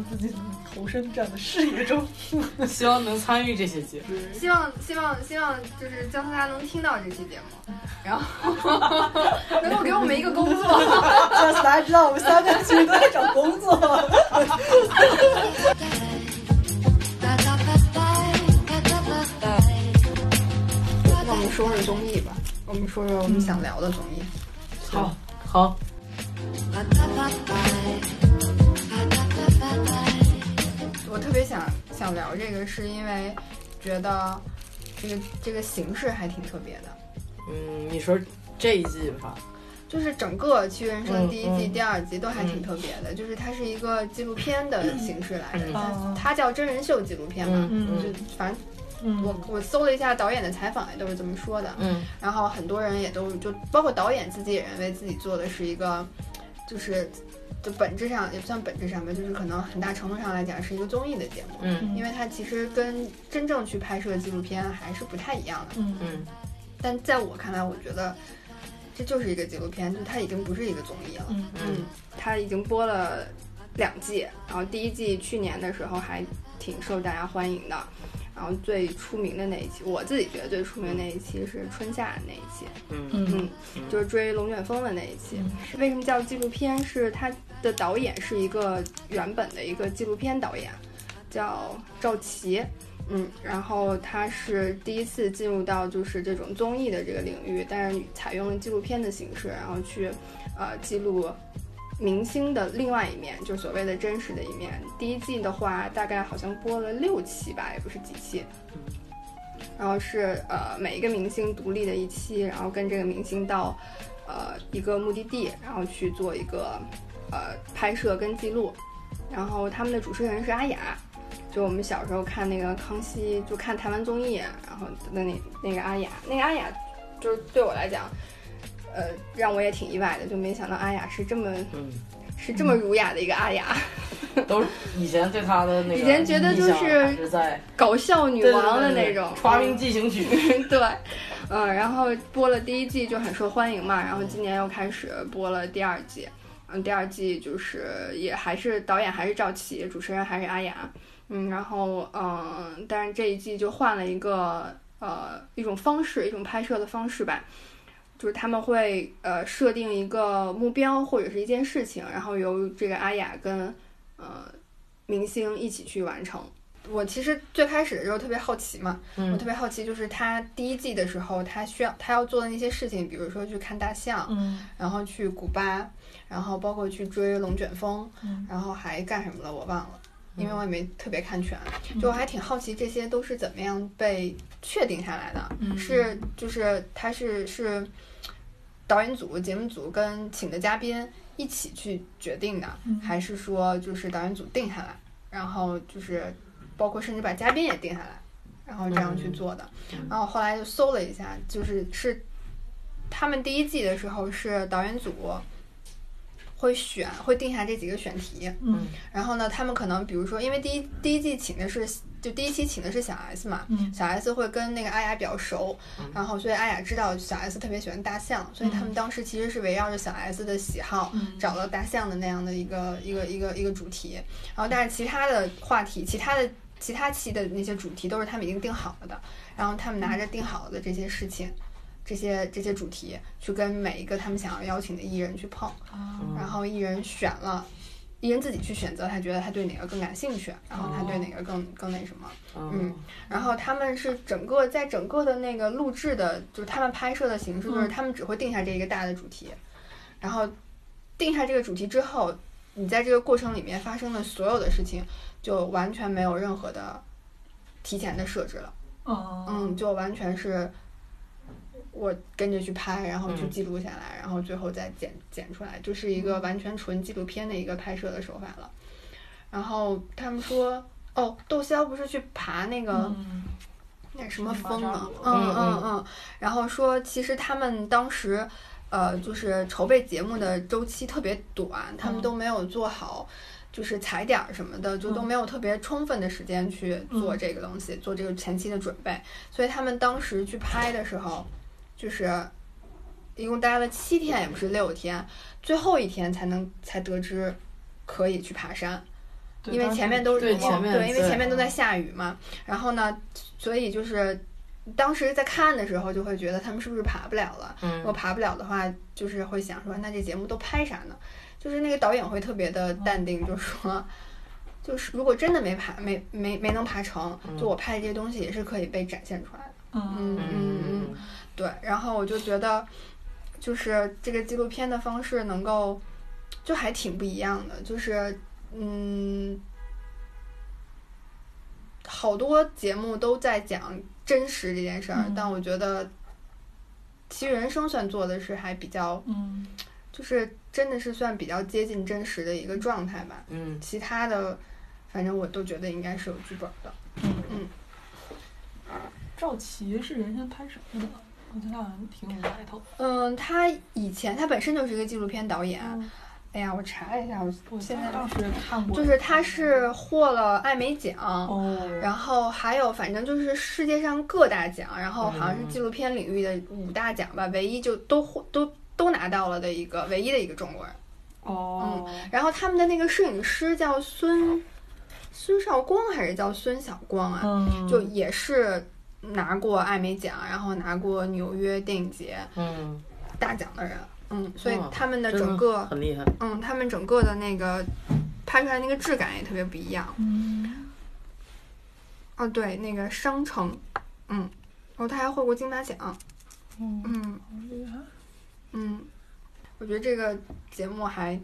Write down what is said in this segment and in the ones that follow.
让自己投身这样的事业中，希望能参与这些节目。希望希望希望就是姜思达能听到这期节目，然后 能够给我们一个工作。姜思达知道我们三个其实都在找工作。那我们说说综艺吧，我们说说我们想聊的综艺。好，好。特别想想聊这个，是因为觉得这个这个形式还挺特别的。嗯，你说这一季吧，就是整个《七人生》第一季、嗯第二季都还挺特别的，就是它是一个纪录片的形式来的，嗯它它叫真人秀纪录片嘛。嗯就反正嗯我我搜了一下导演的采访，也都是这么说的。嗯然后很多人也都就包括导演自己也认为自己做的是一个，就是就本质上也不算本质上吧，就是可能很大程度上来讲是一个综艺的节目，嗯因为它其实跟真正去拍摄纪录片还是不太一样的。嗯嗯但在我看来，我觉得这就是一个纪录片，就它已经不是一个综艺了。嗯嗯，它已经播了两季，然后第一季去年的时候还挺受大家欢迎的。然后最出名的那一期，我自己觉得最出名的那一期是春夏那一期，嗯嗯嗯，就是追龙卷风的那一期。嗯为什么叫纪录片？是它的导演是一个原本的一个纪录片导演，叫赵琦。嗯，然后他是第一次进入到就是这种综艺的这个领域，但是采用了纪录片的形式，然后去呃记录明星的另外一面，就所谓的真实的一面。第一季的话，大概好像播了六期吧，也不是几期。然后是呃每一个明星独立的一期，然后跟这个明星到呃一个目的地，然后去做一个呃拍摄跟记录。然后他们的主持人是阿雅，就我们小时候看那个康熙，就看台湾综艺，然后的那那个阿雅，那个阿雅就是对我来讲，呃让我也挺意外的，就没想到阿雅是这么嗯，是这么儒雅的一个阿雅，都是以前对她的那个以前觉得就是是在搞笑女王的那种《花名进行曲》对，嗯，然后播了第一季就很受欢迎嘛，然后今年又开始播了第二季，嗯，第二季就是也还是导演还是赵琦，主持人还是阿雅，嗯，然后嗯，但是这一季就换了一个呃一种方式，一种拍摄的方式吧。就是他们会呃设定一个目标或者是一件事情，然后由这个阿雅跟呃明星一起去完成。我其实最开始的时候特别好奇嘛，我嗯特别好奇，就是他第一季的时候，他需要他要做的那些事情，比如说去看大象，嗯然后去古巴，然后包括去追龙卷风，嗯。然后还干什么了我忘了，因为我也没特别看全，就我还挺好奇这些都是怎么样被确定下来的，嗯。是就是他是是导演组、节目组跟请的嘉宾一起去决定的，嗯还是说就是导演组定下来，然后就是包括甚至把嘉宾也定下来，然后这样去做的。然后后来就搜了一下，就是是他们第一季的时候是导演组会选会定下这几个选题，嗯。然后呢，他们可能比如说，因为第一第一季请的是就第一期请的是小 S 嘛，嗯小 S 会跟那个阿雅比较熟，然后所以阿雅知道小 S 特别喜欢大象，所以他们当时其实是围绕着小 S 的喜好嗯找到大象的那样的一个一个一个一个主题，然后但是其他的话题，其他的其他期的那些主题都是他们已经定好了的，然后他们拿着定好了的这些事情。这些这些主题去跟每一个他们想要邀请的艺人去碰，然后艺人选了，艺人自己去选择他觉得他对哪个更感兴趣，然后他对哪个更更那什么，嗯然后他们是整个在整个的那个录制的，就是他们拍摄的形式，就是他们只会定下这一个大的主题，然后定下这个主题之后，你在这个过程里面发生的所有的事情，就完全没有任何的提前的设置了，哦。嗯，就完全是。我跟着去拍，然后去嗯记录下来，然后最后再剪剪出来，就是一个完全纯纪录片的一个拍摄的手法了。然后他们说，哦，窦骁不是去爬那个、嗯那什么峰啊马扎罗？嗯嗯嗯嗯。然后说，其实他们当时，呃，就是筹备节目的周期特别短，他们嗯都没有做好，就是踩点儿什么的，就都嗯没有特别充分的时间去做嗯这个东西，做这个前期的准备。所以他们当时去拍的时候，就是一共待了七天，也不是六天，最后一天才能才得知可以去爬山。因为前面都是对前面对，因为前面都在下雨嘛。然后呢，所以就是当时在看的时候，就会觉得他们是不是爬不了了？如果嗯爬不了的话，就是会想说，那这节目都拍啥呢？就是那个导演会特别的淡定，就说。就是如果真的没爬没没没能爬成，就我拍的这些东西也是可以被展现出来的。嗯嗯嗯嗯，对。然后我就觉得，就是这个纪录片的方式能够，就还挺不一样的。就是嗯，好多节目都在讲真实这件事儿，嗯但我觉得《其实人生》算做的是还比较，嗯就是真的是算比较接近真实的一个状态吧。嗯其他的，反正我都觉得应该是有剧本的。嗯，赵琦是原先拍什么的？我觉得他好像挺有来头。嗯，他以前他本身就是一个纪录片导演。嗯哎呀，我查了一下，我我现在倒是看过，就是他是获了艾美奖，哦，然后还有反正就是世界上各大奖，然后好像是嗯纪录片领域的五大奖吧，唯一就都获都都拿到了的一个唯一的一个中国人。哦，然后他们的那个摄影师叫孙孙少光还是叫孙晓光啊？嗯，就也是拿过艾美奖，然后拿过纽约电影节嗯，大奖的人。嗯，所以他们的整个很厉害。嗯，他们整个的那个拍出来那个质感也特别不一样。嗯，哦，对，那个商城，嗯，然后他还获过金马奖。嗯，嗯好厉害。嗯，我觉得这个节目还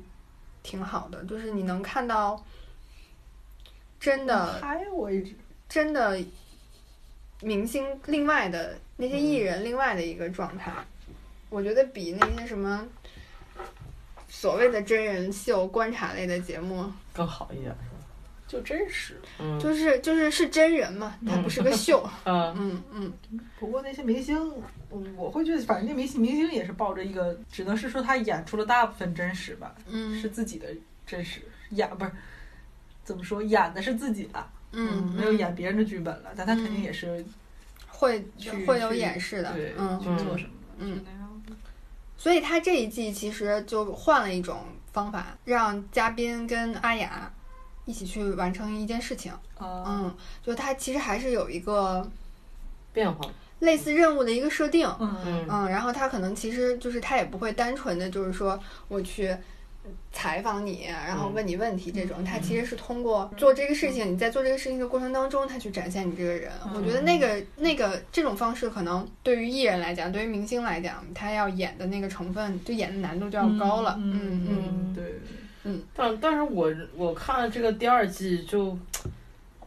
挺好的，就是你能看到真的嗨为止。真的明星另外的那些艺人另外的一个状态，我觉得比那些什么所谓的真人秀、观察类的节目，更好一点，就真实。嗯，就是就是是真人嘛，它不是个秀。嗯。嗯嗯。不过那些明星，嗯我会觉得，反正那明星明星也是抱着一个，只能是说他演出了大部分真实吧，嗯。是自己的真实演不是怎么说演的是自己的，嗯，没有演别人的剧本了，但他肯定也是会会有演示的对，，嗯去做什么，嗯。所以他这一季其实就换了一种方法，让嘉宾跟阿雅一起去完成一件事情。啊，嗯，就他其实还是有一个变化。类似任务的一个设定。嗯嗯嗯，然后他可能其实就是他也不会单纯的就是说我去采访你，然后问你问题这种，他其实是通过做这个事情，你在做这个事情的过程当中，他去展现你这个人。我觉得那个那个这种方式，可能对于艺人来讲，对于明星来讲，他要演的那个成分，就演的难度就要高了。嗯嗯对嗯，对，但但是我我看了这个第二季就，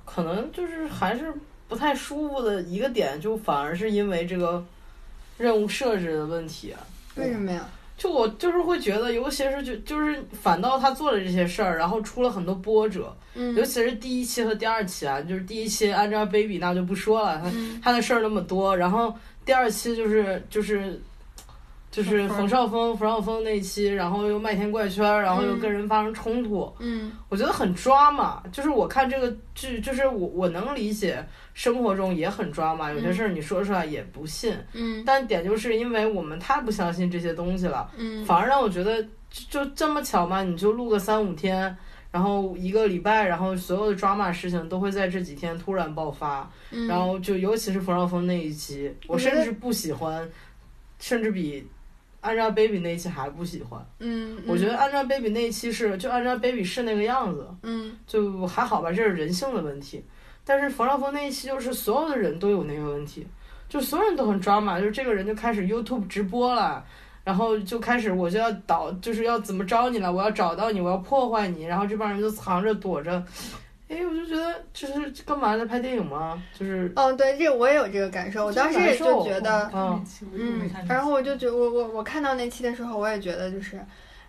可能就是还是不太舒服的一个点，就反而是因为这个任务设置的问题啊。为什么呀？就我就是会觉得，尤其是就就是反倒他做了这些事儿，然后出了很多波折，嗯。尤其是第一期和第二期啊，就是第一期 Angelababy 那就不说了，他嗯。他的事儿那么多，然后第二期就是就是就是冯绍峰冯绍峰那一期，然后又麦田怪圈儿，然后又跟人发生冲突，嗯。我觉得很抓嘛。就是我看这个剧，就是我我能理解生活中也很抓嘛，有些事儿你说出来也不信，嗯。但点就是因为我们太不相信这些东西了。嗯。反而让我觉得就就这么巧嘛，你就录个三五天，然后一个礼拜，然后所有的抓马事情都会在这几天突然爆发，嗯，然后就尤其是冯绍峰那一期，我甚至不喜欢，甚至比 Angelababy 那一期还不喜欢。嗯，我觉得 Angelababy 那一期是就 Angelababy 是那个样子，嗯就还好吧，这是人性的问题。但是冯绍峰那一期就是所有的人都有那个问题，就所有人都很抓马，就是这个人就开始 YouTube 直播了，然后就开始我就要导，就是要怎么着你了，我要找到你，我要破坏你，然后这帮人就藏着躲着，哎，我就觉得就是干嘛在拍电影吗？就是哦，对，这我也有这个感受，我当时也就觉得。嗯嗯，然后我就觉得，我我我看到那期的时候，我也觉得就是，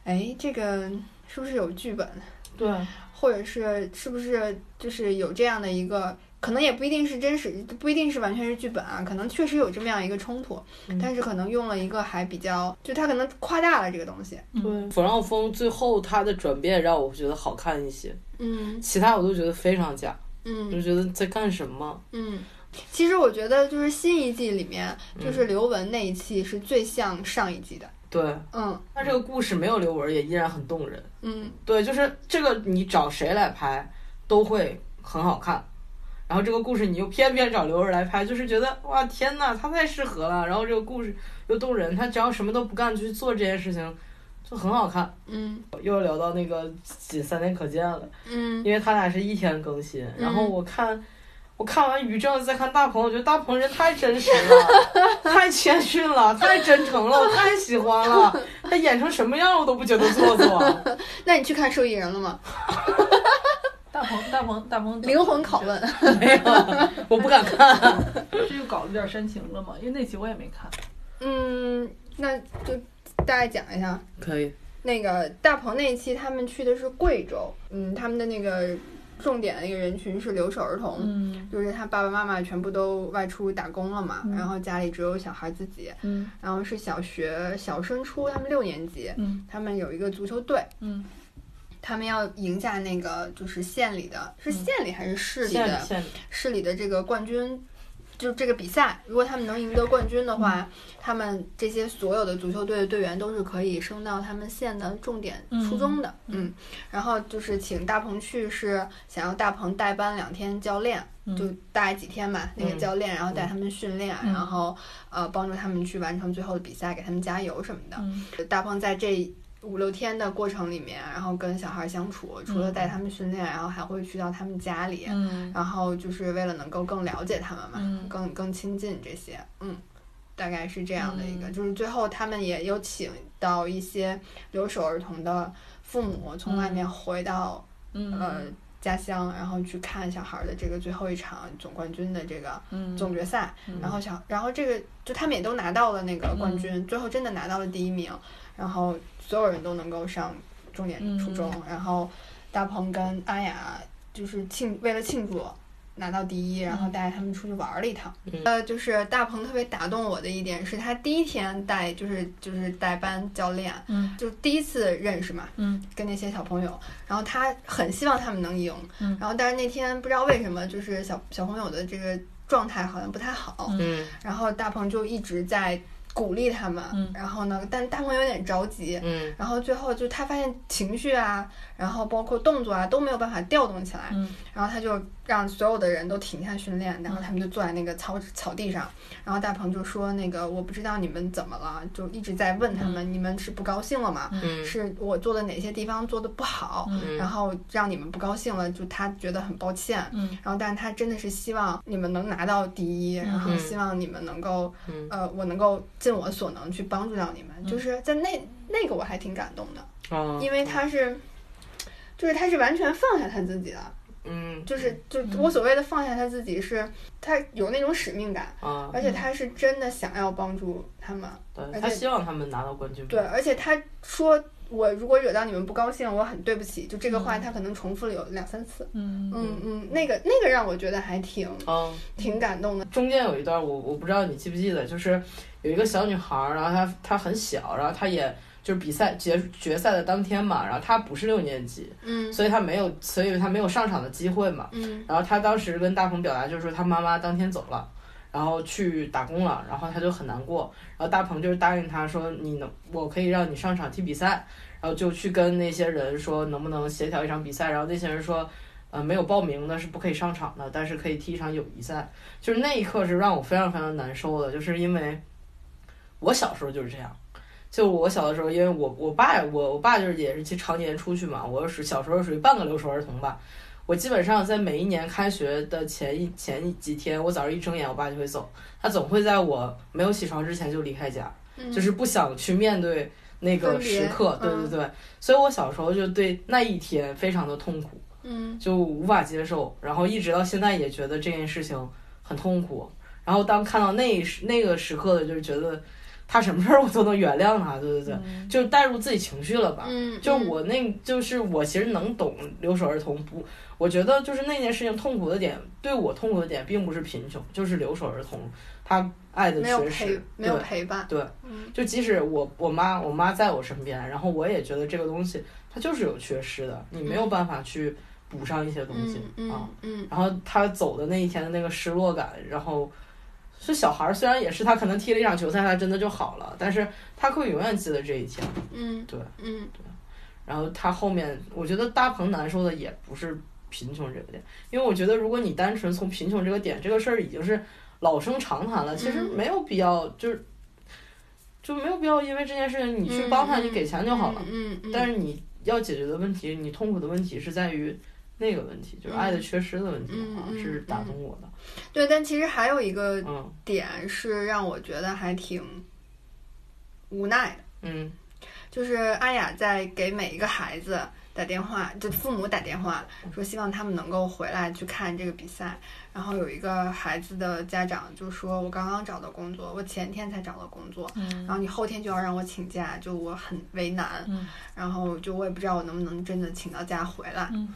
哎，这个是不是有剧本，对，或者是是不是就是有这样的一个，可能也不一定是真实，不一定是完全是剧本啊，可能确实有这么样一个冲突，嗯但是可能用了一个还比较，就他可能夸大了这个东西，对，冯绍峰最后他的转变让我觉得好看一些，嗯其他我都觉得非常假，我嗯就觉得在干什么？嗯。其实我觉得，就是新一季里面，嗯就是刘雯那一期是最像上一季的。对，嗯但这个故事没有刘雯也依然很动人。嗯对，就是这个你找谁来拍，都会很好看。然后这个故事你又偏偏找刘若来拍，就是觉得哇天呐，他太适合了。然后这个故事又动人，他只要什么都不干就去做这件事情，就很好看。嗯又聊到那个仅三天可见了，嗯因为他俩是一天更新。然后我看，我看完于正再看大鹏，我觉得大鹏人太真实了，太谦逊了，太真诚了，我太喜欢了。他演成什么样我都不觉得做作。那你去看受益人了吗？大鹏大鹏大鹏灵魂拷问。没有，我不敢看。这就搞得有点煽情了嘛，因为那集我也没看。嗯，那就大概讲一下。可以，那个大鹏那一期，他们去的是贵州，嗯，他们的那个重点的一个人群是留守儿童，嗯就是他爸爸妈妈全部都外出打工了嘛，嗯然后家里只有小孩自己，嗯然后是小学小升初，他们六年级，嗯他们有一个足球队，嗯他们要赢下那个就是县里的，是县里还是市里的？县县，市里的这个冠军，就这个比赛，如果他们能赢得冠军的话，他们这些所有的足球队的队员都是可以升到他们县的重点初中的。嗯然后就是请大鹏去，是想要大鹏代班两天教练，就带几天吧，那个嗯教练，然后带他们训练，嗯。然后呃帮助他们去完成最后的比赛，给他们加油什么的。嗯。大鹏在这五六天的过程里面，然后跟小孩相处，除了带他们训练，然后还会去到他们家里，嗯。然后就是为了能够更了解他们嘛，嗯。更更亲近这些，嗯，大概是这样的一个，嗯。就是最后他们也有请到一些留守儿童的父母从外面回到、嗯。呃家乡，然后去看小孩的这个最后一场总冠军的这个嗯。总决赛，然后小然后这个就他们也都拿到了那个冠军，嗯最后真的拿到了第一名，然后所有人都能够上重点初中，嗯。然后大鹏跟阿雅就是庆为了庆祝拿到第一，然后嗯带他们出去玩了一趟。嗯。呃，就是大鹏特别打动我的一点是他第一天带就是就是带班教练，嗯。就第一次认识嘛，嗯。跟那些小朋友，然后他很希望他们能赢，嗯。然后但是那天不知道为什么就是小小朋友的这个状态好像不太好，嗯。然后大鹏就一直在鼓励他们，嗯。然后呢，但大鹏有点着急，嗯。然后最后就他发现情绪啊，然后包括动作啊都没有办法调动起来，嗯。然后他就让所有的人都停下训练，然后他们就坐在那个草草地上，然后大鹏就说那个我不知道你们怎么了，就一直在问他们，你们是不高兴了吗？嗯。是我做的哪些地方做的不好，嗯。然后让你们不高兴了，就他觉得很抱歉，嗯。然后但是他真的是希望你们能拿到第一，然后嗯。希望你们能够，嗯。呃，我能够尽我所能去帮助到你们，就是在那那个我还挺感动的，啊，因为他是，就是他是完全放下他自己了，嗯就是就我所谓的放下他自己是，他有那种使命感，啊，而且他是真的想要帮助他们，对而且他希望他们拿到冠军。对，而且他说。我如果惹到你们不高兴，我很对不起。就这个话，他可能重复了有两三次。嗯嗯嗯，那个那个让我觉得还挺嗯，挺感动的。中间有一段我我不知道你记不记得，就是有一个小女孩儿，然后她她很小，然后她也就是比赛决决赛的当天嘛，然后他不是六年级，嗯所以他没有，所以他没有上场的机会嘛。嗯然后他当时跟大鹏表达就是说他妈妈当天走了，然后去打工了，然后他就很难过。然后大鹏就是答应他说你能，我可以让你上场踢比赛，然后就去跟那些人说能不能协调一场比赛，然后那些人说。呃，没有报名的是不可以上场的，但是可以踢一场友谊赛。就是那一刻是让我非常非常难受的，就是因为我小时候就是这样。就我小的时候，因为我我爸我我爸就是也是其常年出去嘛，我是小时候属于半个留守儿童吧。我基本上在每一年开学的前一前一几天，我早上一睁眼，我爸就会走，他总会在我没有起床之前就离开家，嗯，就是不想去面对那个时刻。对嗯对对，所以我小时候就对那一天非常的痛苦。嗯就无法接受，然后一直到现在也觉得这件事情很痛苦。然后当看到那那个时刻的，就是觉得他什么事儿我都能原谅他，对对对，就带入自己情绪了吧。嗯，就我那，就是我其实能懂留守儿童不，我觉得就是那件事情痛苦的点，对我痛苦的点并不是贫穷，就是留守儿童他爱的缺失，没有对陪伴。对，嗯就即使我我妈我妈在我身边，然后我也觉得这个东西它就是有缺失的，你没有办法去补上一些东西、嗯啊嗯。嗯然后他走的那一天的那个失落感，然后是小孩儿，虽然也是他可能踢了一场球赛，他真的就好了，但是他会永远记得这一天。嗯对，嗯对然后他后面，我觉得大鹏难受的也不是贫穷这个点，因为我觉得如果你单纯从贫穷这个点，这个事儿已经是老生常谈了，其实嗯没有必要，就是就没有必要因为这件事情你去帮他，嗯你给钱就好了。嗯嗯，但是你要解决的问题，你痛苦的问题是在于那个问题，就是爱的缺失的问题啊，嗯嗯是打动我的。对，但其实还有一个嗯点是让我觉得还挺无奈的。嗯就是阿雅在给每一个孩子打电话，就父母打电话说希望他们能够回来去看这个比赛。然后有一个孩子的家长就说：“我刚刚找到工作，我前天才找到工作，嗯然后你后天就要让我请假，就我很为难。嗯然后就我也不知道我能不能真的请到假回来。嗯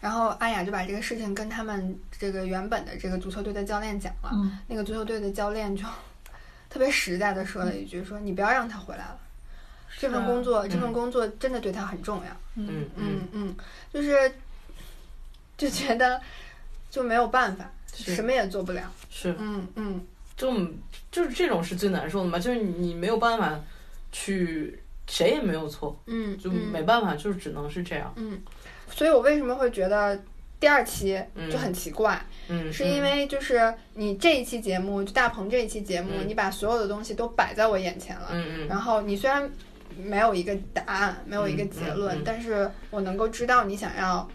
然后阿雅就把这个事情跟他们这个原本的这个足球队的教练讲了。嗯那个足球队的教练就特别实在的说了一句：“说你不要让他回来了，这份工作，这份工作真的对他很重要。嗯嗯嗯嗯，就是就觉得就没有办法，是什么也做不了。是，嗯嗯就就是这种是最难受的嘛，就是你没有办法去，谁也没有错，嗯，就嗯没办法，就是只能是这样。嗯，所以我为什么会觉得第二期嗯就很奇怪，嗯，是因为就是你这一期节目，就大鹏这一期节目，嗯你把所有的东西都摆在我眼前了，嗯嗯然后你虽然没有一个答案，没有一个结论，但是我能够知道你想要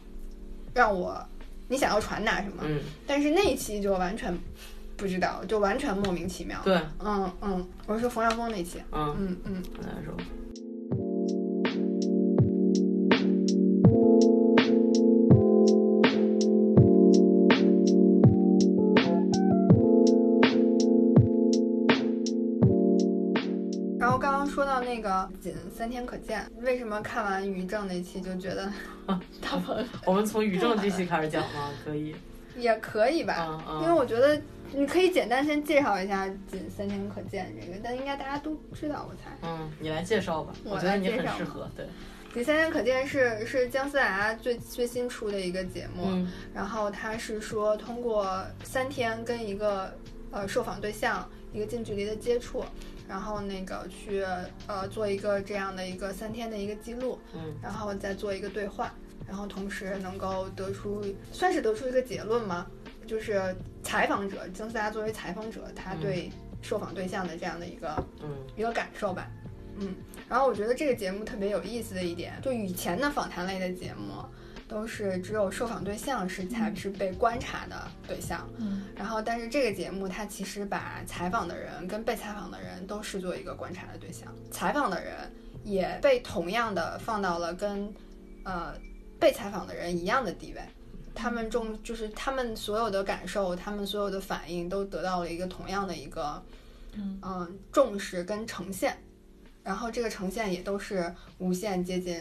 让我，你想要传达什么。嗯，但是那一期就完全不知道，就完全莫名其妙。对，嗯嗯，我是说冯绍峰那期。嗯，嗯嗯很难受。那个仅三天可见，为什么看完于正那期就觉得 大鹏我们从于正这期开始讲吗？可以。也可以吧？嗯嗯因为我觉得你可以简单先介绍一下“仅三天可见”这个，但应该大家都知道，我猜。嗯，你来介绍吧，我我觉得你来介绍很适合。对，《仅三天可见是》是姜思达最最新出的一个节目，嗯然后他是说通过三天跟一个呃受访对象一个近距离的接触，然后那个去呃做一个这样的一个三天的一个记录，嗯然后再做一个对话，然后同时能够得出算是得出一个结论吗？就是采访者姜思达作为采访者，他对受访对象的这样的一个嗯一个感受吧。嗯，然后我觉得这个节目特别有意思的一点，就以前的访谈类的节目，都是只有受访对象是才是被观察的对象，嗯。然后但是这个节目它其实把采访的人跟被采访的人都视作一个观察的对象，采访的人也被同样的放到了跟呃被采访的人一样的地位。他们重就是他们所有的感受，他们所有的反应都得到了一个同样的一个嗯。嗯重视跟呈现，然后这个呈现也都是无限接近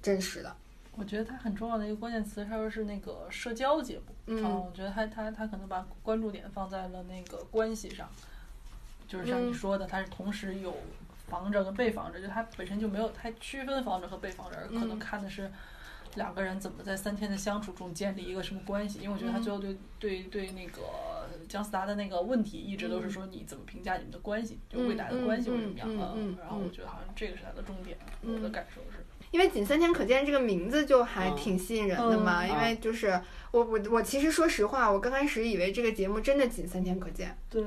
真实的。我觉得它很重要的一个关键词，它说是那个社交节目。嗯啊，我觉得他他他可能把关注点放在了那个关系上，就是像你嗯说的，他是同时有防着跟被防着，就他本身就没有太区分防着和被防着，而可能嗯看的是两个人怎么在三天的相处中建立一个什么关系。因为我觉得他嗯最后对对对那个姜思达的那个问题，一直都是说你怎么评价你们的关系，就未来的关系会怎么样嗯嗯嗯嗯然后我觉得好像这个是他的重点，嗯我的感受是。因为“仅三天可见”这个名字就还嗯。挺吸引人的嘛，嗯。因为就是我我我其实说实话，我刚开始以为这个节目真的仅三天可见，对，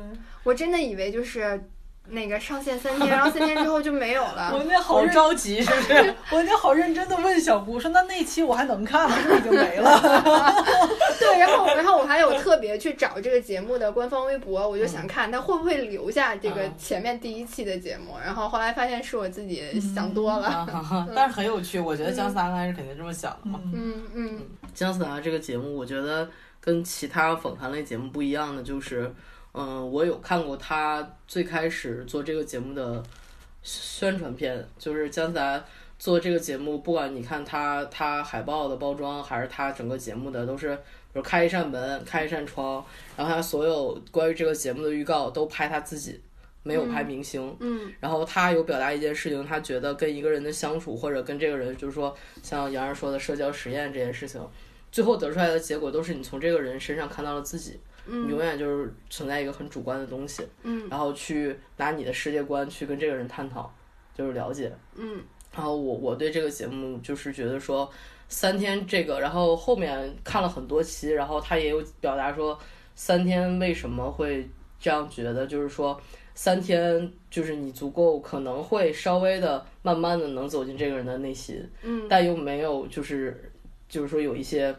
我真的以为就是那个上线三天，然后 三天之后就没有了我。那好着急，是不是？我那好认真的问小姑说：“那那期我还能看吗？是不是已经没了 对，然后然后我还有特别去找这个节目的官方微博，我就想看他会不会留下这个嗯前面第一期的节目，然后后来发现是我自己想多了。啊但是很有趣，我觉得姜思达刚开始肯定这么想的嘛。？”嗯嗯姜思达这个节目，我觉得跟其他访谈类节目不一样的就是，嗯、我有看过他最开始做这个节目的宣传片，就是姜思达做这个节目，不管你看他他海报的包装，还是他整个节目的，都是比如开一扇门，开一扇窗，然后他所有关于这个节目的预告都拍他自己，没有拍明星。嗯然后他有表达一件事情，他觉得跟一个人的相处，或者跟这个人，就是说像杨儿说的社交实验这件事情，最后得出来的结果都是你从这个人身上看到了自己，你永远就是存在一个很主观的东西，嗯。然后去拿你的世界观去跟这个人探讨，就是了解。嗯。然后我我对这个节目就是觉得说，三天这个，然后后面看了很多期，然后他也有表达说三天为什么会这样觉得，就是说三天就是你足够可能会稍微的慢慢的能走进这个人的内心，嗯。但又没有就是就是说有一些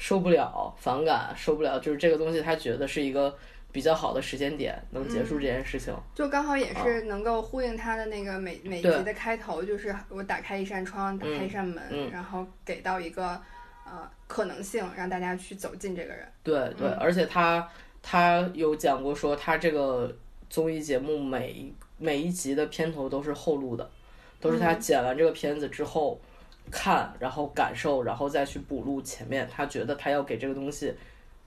受不了、反感、受不了，就是这个东西他觉得是一个比较好的时间点，能结束这件事情。就刚好也是能够呼应他的那个每每一集的开头，就是我打开一扇窗，打开一扇门，嗯然后给到一个呃可能性，让大家去走进这个人。对对，而且他他有讲过说，他这个综艺节目每一每一集的片头都是后录的，都是他剪完这个片子之后看，然后感受，然后再去补录前面他觉得他要给这个东西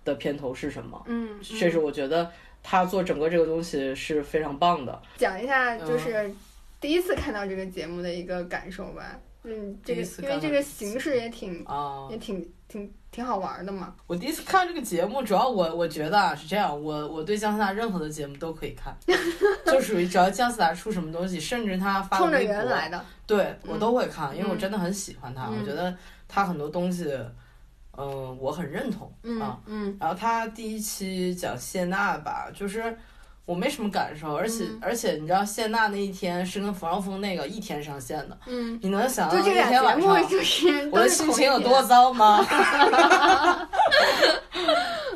的片头是什么。嗯，这是我觉得他做整个这个东西是非常棒的。讲一下嗯就是第一次看到这个节目的一个感受吧。嗯，这个因为这个形式也挺啊也挺挺挺好玩的嘛。我第一次看这个节目，主要我我觉得啊是这样，我我对姜思达任何的节目都可以看，就属于只要姜思达出什么东西，甚至他发冲着微博人来的，对我都会看，因为我嗯真的很喜欢他，嗯我觉得他很多东西，嗯、我很认同嗯啊。嗯然后他第一期讲谢娜吧，就是我没什么感受，而且、嗯。而且你知道谢娜那一天是跟冯绍峰那个一天上线的，嗯，你能想到那天晚上就是我的心情有天。多糟吗？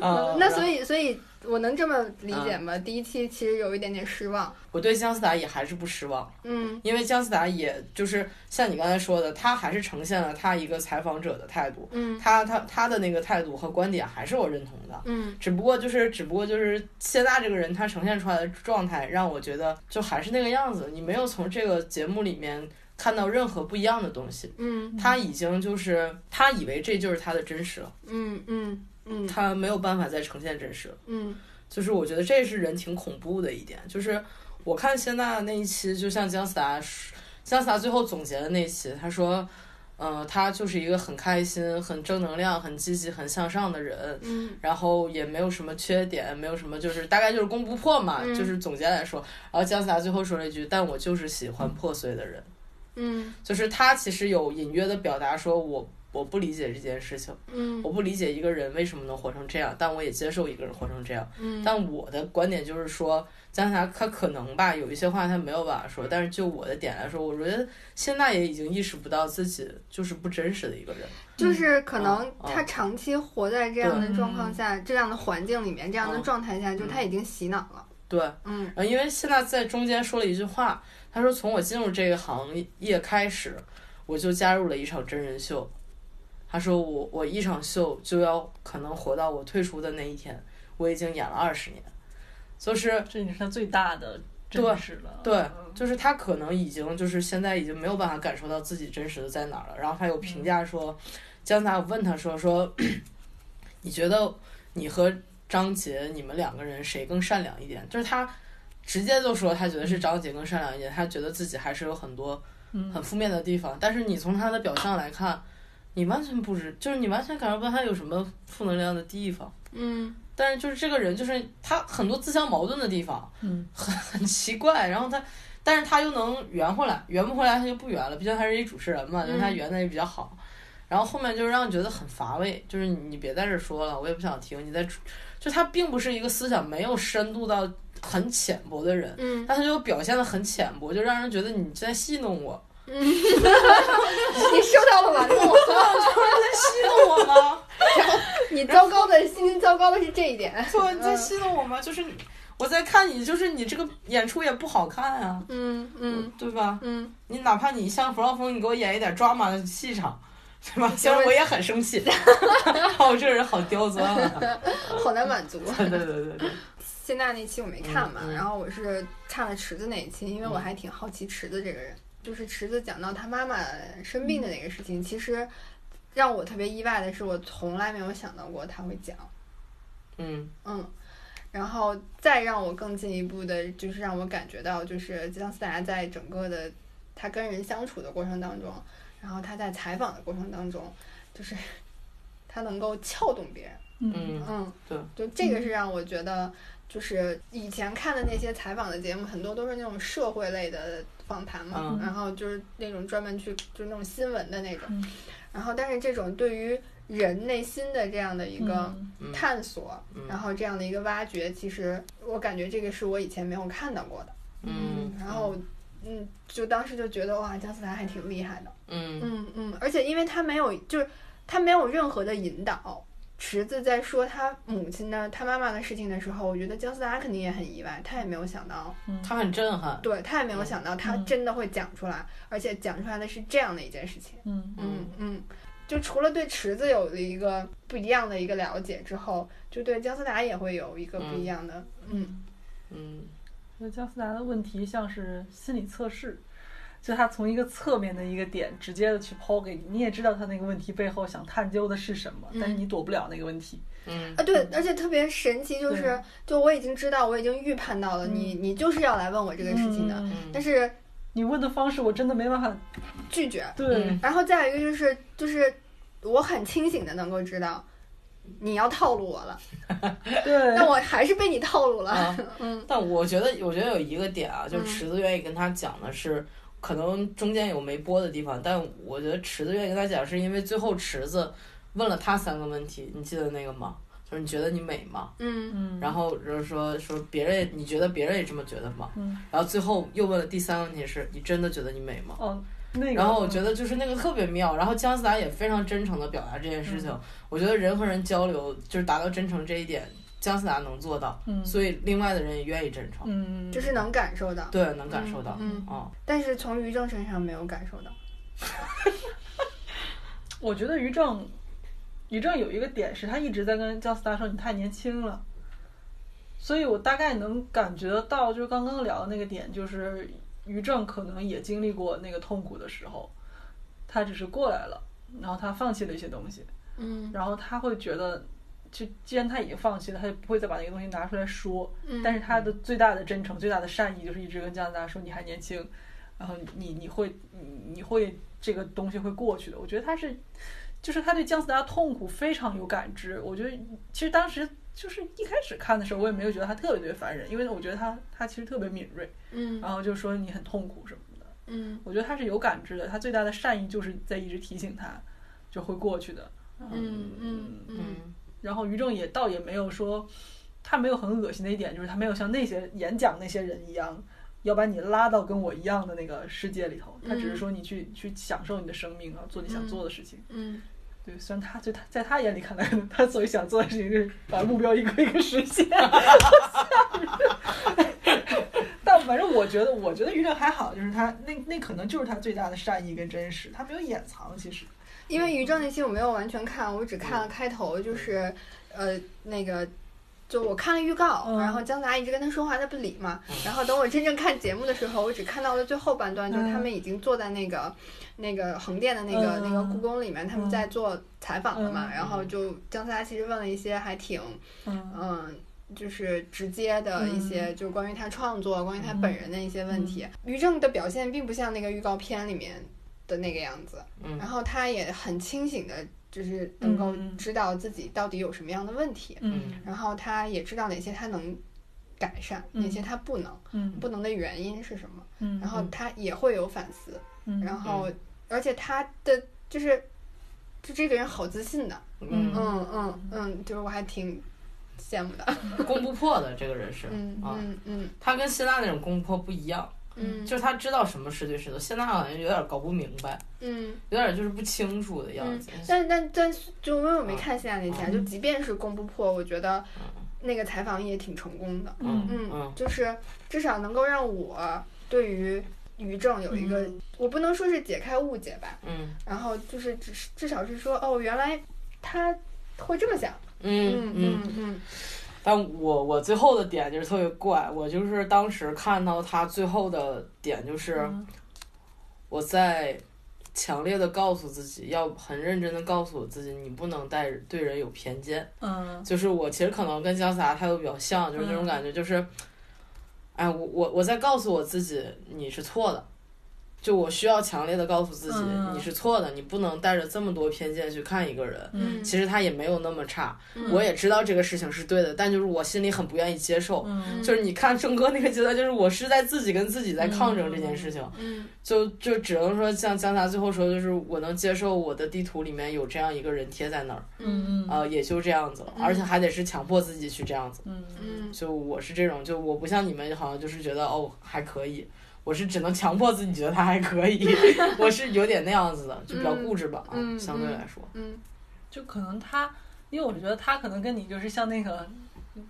嗯，那所以以所以我能这么理解吗？第一期其实有一点点失望。我对姜思达也还是不失望。嗯因为姜思达也就是像你刚才说的，他还是呈现了他一个采访者的态度，嗯他他他的那个态度和观点还是我认同的，嗯只不过就是只不过就是谢娜这个人，他呈现出来的状态让我觉得就还是那个样子，你没有从这个节目里面看到任何不一样的东西，嗯他已经就是他以为这就是他的真实了，嗯嗯嗯他没有办法再呈现真实了。嗯就是我觉得这是人挺恐怖的一点，就是我看谢娜那一期，就像姜思达，姜思达最后总结的那一期，他说，呃，他就是一个很开心、很正能量、很积极、很向上的人，嗯然后也没有什么缺点，没有什么就是大概就是攻不破嘛，嗯就是总结来说。然后姜思达最后说了一句：“但我就是喜欢破碎的人。”嗯就是他其实有隐约的表达说我。我不理解这件事情，嗯我不理解一个人为什么能活成这样，但我也接受一个人活成这样。嗯但我的观点就是说，姜思达他可能吧，有一些话他没有办法说，但是就我的点来说，我觉得现在也已经意识不到自己就是不真实的一个人。就是可能他长期活在这样的状况下、这样的环境里面、这样的嗯状态下，就他已经洗脑了。对，嗯呃，因为现在在中间说了一句话，他说从我进入这个行业开始，我就加入了一场真人秀。他说我我一场秀就要可能活到我退出的那一天，我已经演了二十年，就是这也是他最大的真实了。对，就是他可能已经就是现在已经没有办法感受到自己真实的在哪儿了。然后他有评价说，姜思达有问他说说，你觉得你和张杰你们两个人谁更善良一点？就是他直接就说他觉得是张杰更善良一点，他觉得自己还是有很多嗯很负面的地方。但是你从他的表象来看，你完全不知，就是你完全感受不到他有什么负能量的地方。嗯但是就是这个人，就是他很多自相矛盾的地方，嗯，很 很奇怪。然后他，但是他又能圆回来，圆不回来他就不圆了。毕竟他是一主持人嘛，就是他嗯圆的也比较好。然后后面就让人觉得很乏味，就是你你别在这儿说了，我也不想听。你在，就他并不是一个思想没有深度到很浅薄的人，嗯但他就表现的很浅薄，就让人觉得你在戏弄我，嗯，你受到了玩弄，在戏弄我吗？你糟糕的心情糟糕的是这一点。错，你在戏弄我吗？就是你我在看你，就是你这个演出也不好看啊，嗯嗯对吧？嗯你哪怕你像冯绍峰，你给我演一点 drama 的气场，对吧？虽然我也很生气，我这个人好刁钻啊！好难满足。对对对对对，谢娜那期我没看嘛，然后我是看了池子那一期，因为我还挺好奇池子这个人。就是池子讲到他妈妈生病的那个事情，其实让我特别意外的是，我从来没有想到过他会讲。嗯嗯，然后再让我更进一步的，就是让我感觉到，就是姜思达在整个的他跟人相处的过程当中，然后他在采访的过程当中，就是 他能够撬动别人。嗯嗯，对，就这个是让我觉得就是以前看的那些采访的节目，很多都是那种社会类的访谈嘛，嗯。然后就是那种专门去就是那种新闻的那种，嗯。然后但是这种对于人内心的这样的一个探索，嗯。然后这样的一个挖掘，其实我感觉这个是我以前没有看到过的，嗯，然后嗯，就当时就觉得哇，姜思达还挺厉害的。嗯。嗯嗯，而且因为他没有，就是他没有任何的引导。池子在说他母亲的、他妈妈的事情的时候，我觉得姜思达肯定也很意外，他也没有想到，他很震撼，对他也没有想到他嗯。真的会讲出来，而且讲出来的是这样的一件事情。嗯。嗯。嗯，就除了对池子有了一个不一样的一个了解之后，就对姜思达也会有一个不一样的，嗯。嗯。那姜思达的问题像是心理测试，就他从一个侧面的一个点直接的去抛给你，你也知道他那个问题背后想探究的是什么，但是你躲不了那个问题。嗯啊，对，而且特别神奇，就是就我已经知道，我已经预判到了你，你就是要来问我这个事情的，但是你问的方式我真的没办法。拒绝。对，嗯然后再有一个就是就是我很清醒的能够知道你要套路我了，对，但我还是被你套路了。啊嗯但我觉得，我觉得有一个点啊，就是池子愿意跟他讲的是，可能中间有没播的地方，但我觉得池子愿意跟他讲，是因为最后池子问了他三个问题，你记得那个吗？就是你觉得你美吗？嗯嗯，然后就是说说别人也，你觉得别人也这么觉得吗？嗯然后最后又问了第三个问题是，你真的觉得你美吗？哦，那个，然后我觉得就是那个特别妙，然后姜思达也非常真诚的表达这件事情。嗯我觉得人和人交流就是达到真诚这一点，姜思达能做到，嗯，所以另外的人也愿意真诚，嗯，就是能感受到，对，能感受到，嗯啊，但是从于正身上没有感受到。我觉得于正，于正有一个点是他一直在跟姜思达说你太年轻了，所以我大概能感觉得到，就是刚刚聊的那个点，就是于正可能也经历过那个痛苦的时候，他只是过来了，然后他放弃了一些东西，嗯。然后他会觉得，就既然他已经放弃了，他就不会再把那个东西拿出来说。嗯，但是他的最大的真诚、最大的善意，就是一直跟姜思达说你还年轻，然后你你会你你会这个东西会过去的。我觉得他是，就是他对姜思达痛苦非常有感知。我觉得其实当时就是一开始看的时候，我也没有觉得他特别特别烦人，因为我觉得他他其实特别敏锐，嗯然后就说你很痛苦什么的。嗯我觉得他是有感知的，他最大的善意就是在一直提醒他，就会过去的。嗯嗯嗯嗯然后于正也倒也没有说，他没有很恶心的一点，就是他没有像那些演讲那些人一样，要把你拉到跟我一样的那个世界里头。他只是说你去去享受你的生命啊，做你想做的事情。嗯对，虽然他就他在他眼里看来，他所想做的事情是把目标一个一个实现。但反正我觉得，我觉得于正还好，就是他那那可能就是他最大的善意跟真实，他没有掩藏。其实，因为于正那期我没有完全看，我只看了开头，就是呃那个。就我看了预告，嗯。然后姜子牙一直跟他说话，他不理嘛。然后等我真正看节目的时候，我只看到了最后半段，就是他们已经坐在那个那个横店的那个、嗯。那个故宫里面，他们在做采访了嘛。嗯。然后就姜子牙其实问了一些还挺嗯。嗯，就是直接的一些，就关于他创作、关于他本人的一些问题。于正的表现并不像那个预告片里面的那个样子，嗯。然后他也很清醒的，就是能够嗯。知道自己到底有什么样的问题，嗯。然后他也知道哪些他能改善，嗯。哪些他不能，嗯。不能的原因是什么，嗯，然后他也会有反思，嗯。然后而且他的就是。就这个人好自信的，嗯。嗯嗯。嗯，就是我还挺羡慕的。嗯，攻不破的这个人是，嗯啊，嗯嗯。他跟希腊那种攻不破不一样，嗯，就是他知道什么是对是错，谢娜好像有点搞不明白，嗯。有点就是不清楚的样嗯。子，，但但但就因为我没看现在那期就即便是攻不破，我觉得那个采访也挺成功的。嗯嗯嗯，就是至少能够让我对于于正有一个，嗯。我不能说是解开误解吧，嗯。然后就是只是至少是说哦，原来他会这么想。嗯嗯。嗯。嗯但我我最后的点就是特别怪，我就是当时看到他最后的点就是嗯。我在强烈的告诉自己，要很认真的告诉我自己，你不能带对人有偏见。嗯。就是我其实可能跟姜思达态度比较像，就是那种嗯。感觉，就是，哎，我我我在告诉我自己你是错的，就我需要强烈的告诉自己，嗯。你是错的，你不能带着这么多偏见去看一个人。嗯。其实他也没有那么差，嗯。我也知道这个事情是对的，但就是我心里很不愿意接受。嗯。就是你看郑哥那个阶段，就是我是在自己跟自己在抗争这件事情，嗯。就就只能说像江达最后说，就是我能接受我的地图里面有这样一个人贴在那儿，嗯。嗯呃，也就这样子了，而且还得是强迫自己去这样子。嗯。嗯。就我是这种，就我不像你们好像就是觉得哦还可以，我是只能强迫自己觉得他还可以，我是有点那样子的，就比较固执吧，啊嗯相对来说，嗯就可能他，因为我觉得他可能跟你就是像那个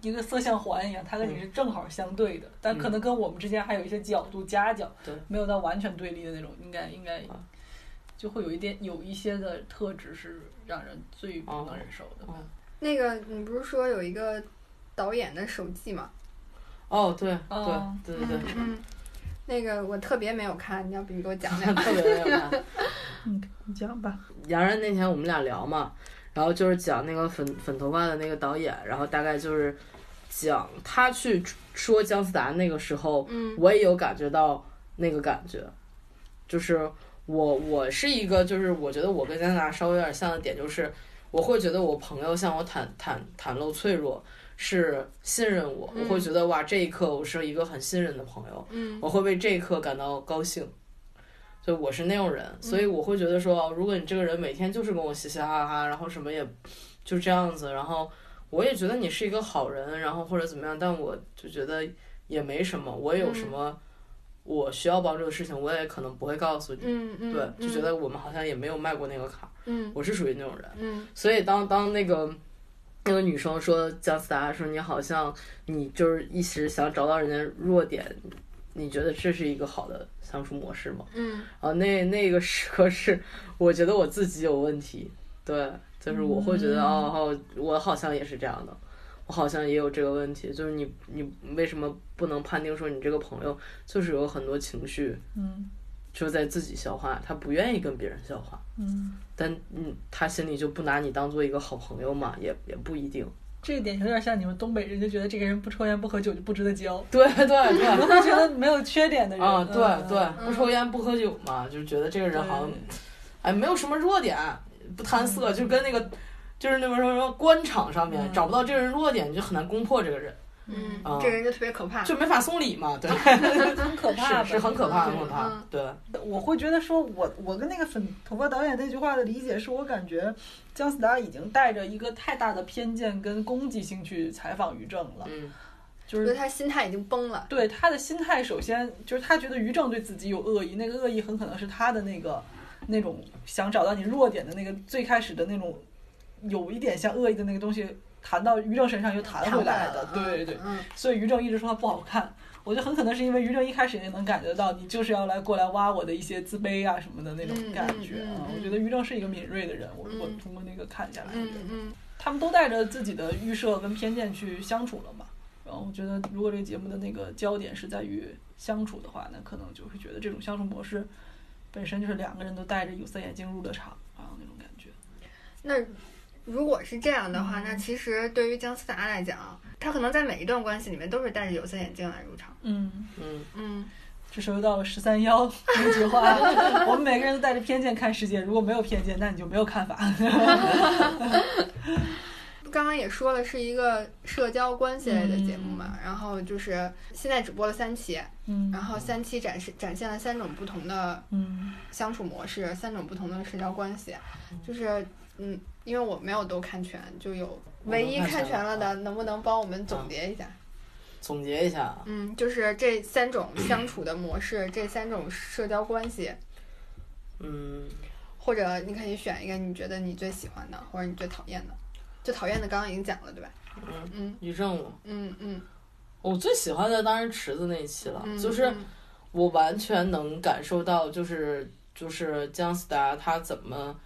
一个色相环一样，他跟你是正好相对的，但可能跟我们之间还有一些角度夹角，对没有到完全对立的那种，应该应该啊就会有一点有一些的特质是让人最不能忍受的。哦那个你不是说有一个导演的手记吗？哦，对哦对对对对，嗯，那个我特别没有看，你要不你给我讲讲？特别没有看。嗯，你讲吧。杨然那天我们俩聊嘛，然后就是讲那个粉粉头发的那个导演，然后大概就是讲他去说姜思达那个时候，嗯我也有感觉到那个感觉，就是我我是一个就是我觉得我跟姜思达稍微有点像的点就是，我会觉得我朋友向我袒袒袒露脆弱。是信任我，我会觉得哇，这一刻我是一个很信任的朋友，嗯。我会为这一刻感到高兴。就我是那种人，所以我会觉得说，如果你这个人每天就是跟我嘻嘻哈哈，然后什么也就这样子，然后我也觉得你是一个好人，然后或者怎么样，但我就觉得也没什么，我有什么我需要帮助的事情，我也可能不会告诉你。嗯嗯，对，就觉得我们好像也没有迈过那个坎我是属于那种人。嗯。所以当当那个那个女生说姜思达说你好像你就是一时想找到人家弱点，你觉得这是一个好的相处模式吗？嗯啊，那那个时刻是我觉得我自己有问题，对，就是我会觉得、哦哦，我好像也是这样的。我好像也有这个问题，就是你你为什么不能判定说你这个朋友就是有很多情绪，嗯就在自己消化，他不愿意跟别人消化，嗯，但嗯，他心里就不拿你当做一个好朋友嘛，也也不一定。这一点有点像你们东北人，就觉得这个人不抽烟不喝酒就不值得交，对对对，我会觉得没有缺点的人。啊，对嗯对，不抽烟不喝酒嘛，就是觉得这个人好像，哎，没有什么弱点，不贪色，就跟那个，就是那个什么什么官场上面嗯。找不到这个人弱点，你就很难攻破这个人，嗯。啊，这人就特别可怕。就没法送礼嘛，对，很可怕是是很可怕，很可嗯怕嗯，对，我会觉得说我，我跟那个粉头发导演那句话的理解是我感觉姜思达已经带着一个太大的偏见跟攻击性去采访于正了，嗯。就是我觉得他心态已经崩了。对他的心态，首先就是他觉得于正对自己有恶意，那个恶意很可能是他的那个那种想找到你弱点的那个最开始的那种有一点像恶意的那个东西，弹到于正身上又弹回来的，嗯对对对。嗯所以于正一直说他不好看，我觉得很可能是因为于正一开始也能感觉到你就是要来过来挖我的一些自卑啊什么的那种感觉啊。我觉得于正是一个敏锐的人，我我嗯通过那个看下来，他们都带着自己的预设跟偏见去相处了嘛。然后我觉得，如果这个节目的那个焦点是在于相处的话，那可能就会觉得这种相处模式本身就是两个人都戴着有色眼镜入的场，啊那种感觉。那如果是这样的话，嗯。那其实对于姜思达来讲，他可能在每一段关系里面都是戴着有色眼镜来入场。嗯，嗯，嗯。这时候又到了十三幺 那句话，我们每个人都带着偏见看世界，如果没有偏见，那你就没有看法。刚刚也说了，是一个社交关系类的节目嘛，然后就是现在只播了三期，嗯。然后三期展示展现了三种不同的嗯。相处模式，三种不同的社交关系，就是嗯，因为我没有都看全，就有唯一看全了的，能不能帮我们总结一下？总结一下。啊，嗯，就是这三种相处的模式，这三种社交关系，嗯，或者你可以选一个你觉得你最喜欢的，或者你最讨厌的。最讨厌的刚刚已经讲了，对吧？嗯嗯。于正我嗯嗯。我最喜欢的当然池子那一期了，嗯，就是嗯。我完全能感受到，就是就是姜思达他怎么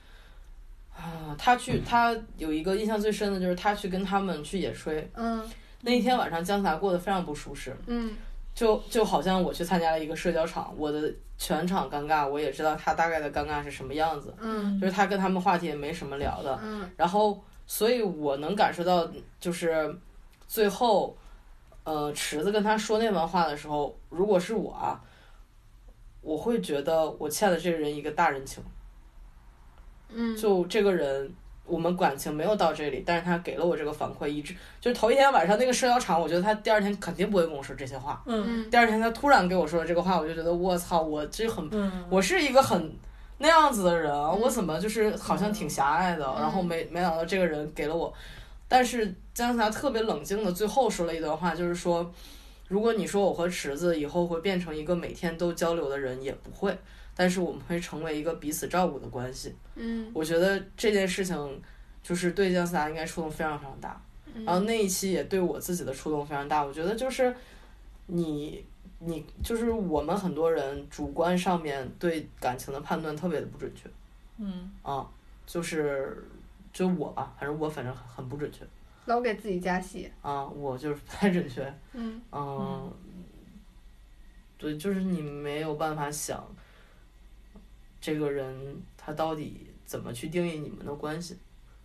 啊，他去他有一个印象最深的就是他去跟他们去野炊嗯。那一天晚上，姜思达过得非常不舒适，嗯。就就好像我去参加了一个社交场，我的全场尴尬，我也知道他大概的尴尬是什么样子，嗯。就是他跟他们话题也没什么聊的，嗯。然后，所以我能感受到，就是最后，呃，池子跟他说那番话的时候，如果是我啊，我会觉得我欠了这个人一个大人情。嗯，就这个人，我们感情没有到这里，但是他给了我这个反馈，一直就是头一天晚上那个社交场，我觉得他第二天肯定不会跟我说这些话。嗯。嗯。第二天他突然给我说了这个话，我就觉得我操，我这很，嗯，我是一个很那样子的人，我怎么就是好像挺狭隘的，然后没没想到这个人给了我，但是姜思达特别冷静的最后说了一段话，就是说，如果你说我和池子以后会变成一个每天都交流的人，也不会，但是我们会成为一个彼此照顾的关系。嗯。我觉得这件事情就是对姜思达应该触动非常非常大，嗯。然后那一期也对我自己的触动非常大。我觉得就是你你就是我们很多人主观上面对感情的判断特别的不准确。嗯。啊，就是就我吧，反正我反正很很不准确。老给自己加戏。啊，我就是不太准确，嗯。嗯，对，就是你没有办法想这个人他到底怎么去定义你们的关系，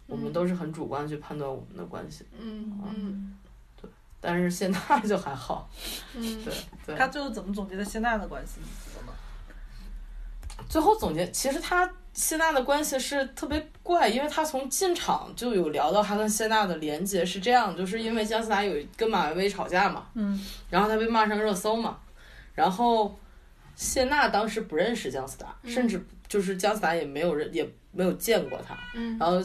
我们嗯都是很主观去判断我们的关系，嗯嗯对但是谢娜 就还好，嗯对对。他最后怎么总结的谢娜的关系？你记得吗？最后总结，其实他谢娜的关系是特别怪，因为他从进场就有聊到他跟谢娜的连接是这样，就是因为姜思达有跟马薇薇吵架嘛，嗯然后他被骂上热搜嘛，然后谢娜当时不认识姜思达，嗯。甚至就是姜思达也没有认也没有见过他，嗯。然后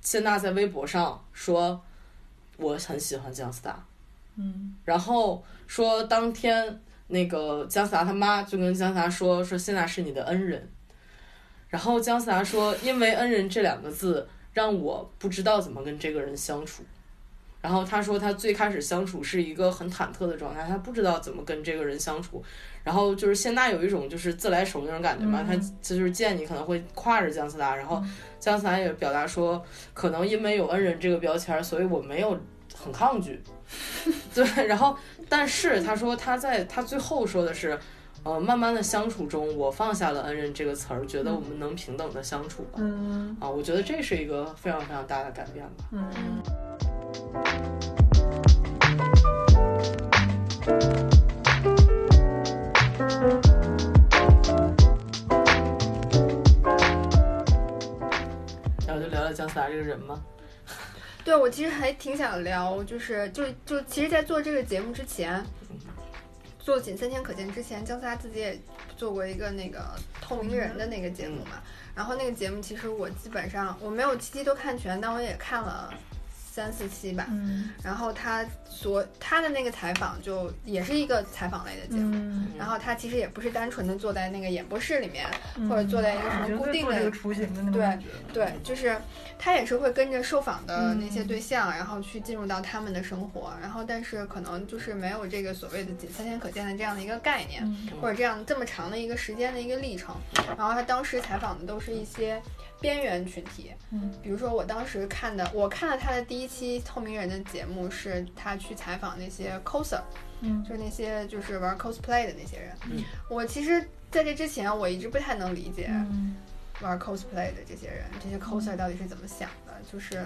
谢娜在微博上说我很喜欢姜思达，嗯。然后说当天那个姜思达他妈就跟姜思达说说谢娜是你的恩人，然后姜思达说因为恩人这两个字让我不知道怎么跟这个人相处，然后他说他最开始相处是一个很忐忑的状态，他不知道怎么跟这个人相处，然后就是谢娜有一种就是自来熟那种感觉嘛，嗯他他就是见你可能会挎着姜思达，然后姜思达也表达说可能因为有恩人这个标签儿，所以我没有很抗拒。对，然后但是他说他在他最后说的是，呃，慢慢的相处中，我放下了恩人这个词儿，觉得我们能平等的相处吧。嗯啊，我觉得这是一个非常非常大的改变吧。嗯然后就聊聊姜思达这个人吗。对，我其实还挺想聊，就是就就其实，在做这个节目之前，做《仅三天可见》之前，姜思达自己也做过一个那个透明人的那个节目嘛。然后那个节目其实我基本上我没有期期都看全，但我也看了三四期吧。嗯然后他所他的那个采访就也是一个采访类的节目。嗯，然后他其实也不是单纯的坐在那个演播室里面，或者坐在一个什么固定的做这个雏形的那种对。对，就是他也是会跟着受访的那些对象，然后去进入到他们的生活，然后但是可能就是没有这个所谓的仅三天可见的这样的一个概念，嗯或者这样这么长的一个时间的一个历程。然后他当时采访的都是一些边缘群体，嗯比如说我当时看的，我看了他的第一期透明人的节目，是他去采访那些 coser，嗯就是那些就是玩 cosplay 的那些人。嗯我其实在这之前，我一直不太能理解。嗯，玩 cosplay 的这些人，这些 coser 到底是怎么想的？就是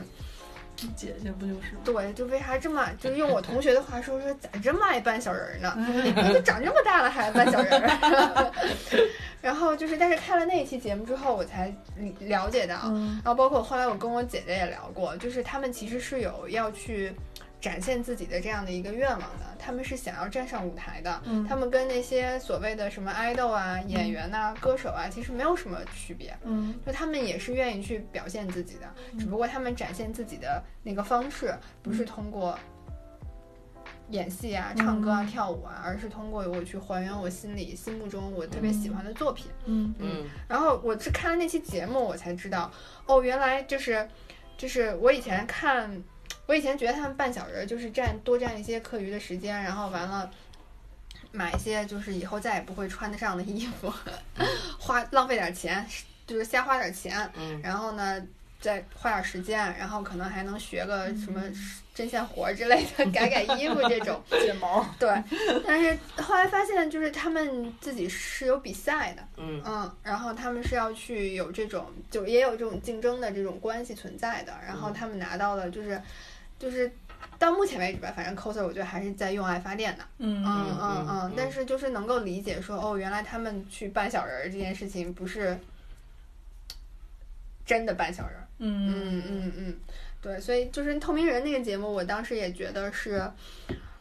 姐姐不就是吗？对，就为啥这么，就是用我同 学的话说说，咋这么爱扮小人儿呢？你都长这么大了还扮小人儿？然后就是，但是看了那一期节目之后，我才了解到，嗯然后包括后来我跟我姐姐也聊过，就是他们其实是有要去展现自己的这样的一个愿望的，他们是想要站上舞台的，嗯。他们跟那些所谓的什么 idol 啊、演员呐、歌手啊，其实没有什么区别。嗯。就他们也是愿意去表现自己的，只不过他们展现自己的那个方式不是通过演戏啊、唱歌啊、嗯跳舞啊，而是通过我去还原我心里心目中我特别喜欢的作品。嗯。嗯。然后我是看了那期节目，我才知道，哦，原来就是就是我以前看，我以前觉得他们扮小人儿就是占多占一些课余的时间，然后完了。买一些就是以后再也不会穿得上的衣服，花浪费点钱，就是瞎花点钱，嗯然后呢，再花点时间，然后可能还能学个什么针线活儿之类的，改改衣服这种。剪毛。对，但是后来发现，就是他们自己是有比赛的，嗯嗯，然后他们是要去有这种，就也有这种竞争的这种关系存在的，然后他们拿到了就是，就是。到目前为止吧，反正 coser 我觉得还是在用爱发电的，嗯嗯嗯嗯嗯但是就是能够理解说，哦，原来他们去扮小人儿这件事情不是真的扮小人儿，嗯嗯嗯嗯，对，所以就是透明人那个节目，我当时也觉得是，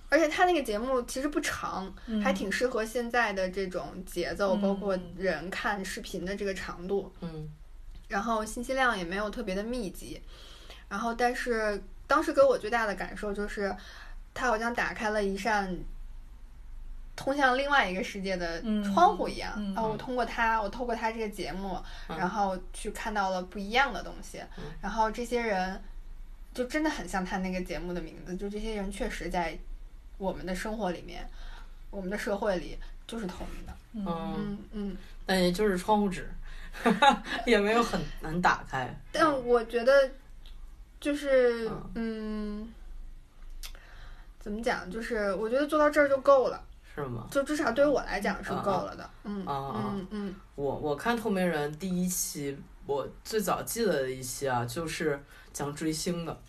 而且他那个节目其实不长，嗯还挺适合现在的这种节奏，嗯包括人看视频的这个长度。嗯然后信息量也没有特别的密集，然后但是当时给我最大的感受就是，它好像打开了一扇通向另外一个世界的嗯窗户一样。嗯然后我通过它，我透过它这个节目，嗯然后去看到了不一样的东西。嗯然后这些人就真的很像他那个节目的名字，就这些人确实在我们的生活里面，我们的社会里就是透明的。嗯，嗯嗯。但也就是窗户纸，也没有很难打开。但我觉得，就是嗯嗯，怎么讲？就是我觉得做到这儿就够了，是吗？就至少对于我来讲是够了的。嗯嗯啊嗯嗯我我看透明人第一期，我最早记得的一期啊，就是讲追星的，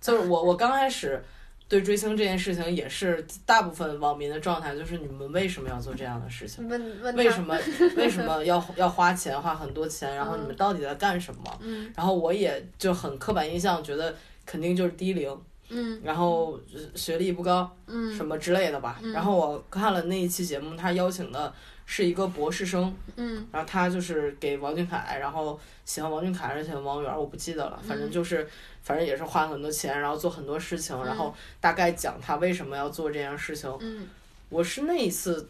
就是我我刚开始对追星这件事情也是大部分网民的状态，就是你们为什么要做这样的事情？问问为什？么为什么要要花钱花很多钱？然后你们到底在干什么？嗯然后我也就很刻板印象，觉得肯定就是低龄，嗯然后呃学历不高，嗯什么之类的吧。然后我看了那一期节目，他邀请的是一个博士生，嗯然后他就是给王俊凯，然后喜欢王俊凯还是喜欢王源，我不记得了，反正就是，反正也是花很多钱，然后做很多事情，然后大概讲他为什么要做这件事情。嗯我是那一次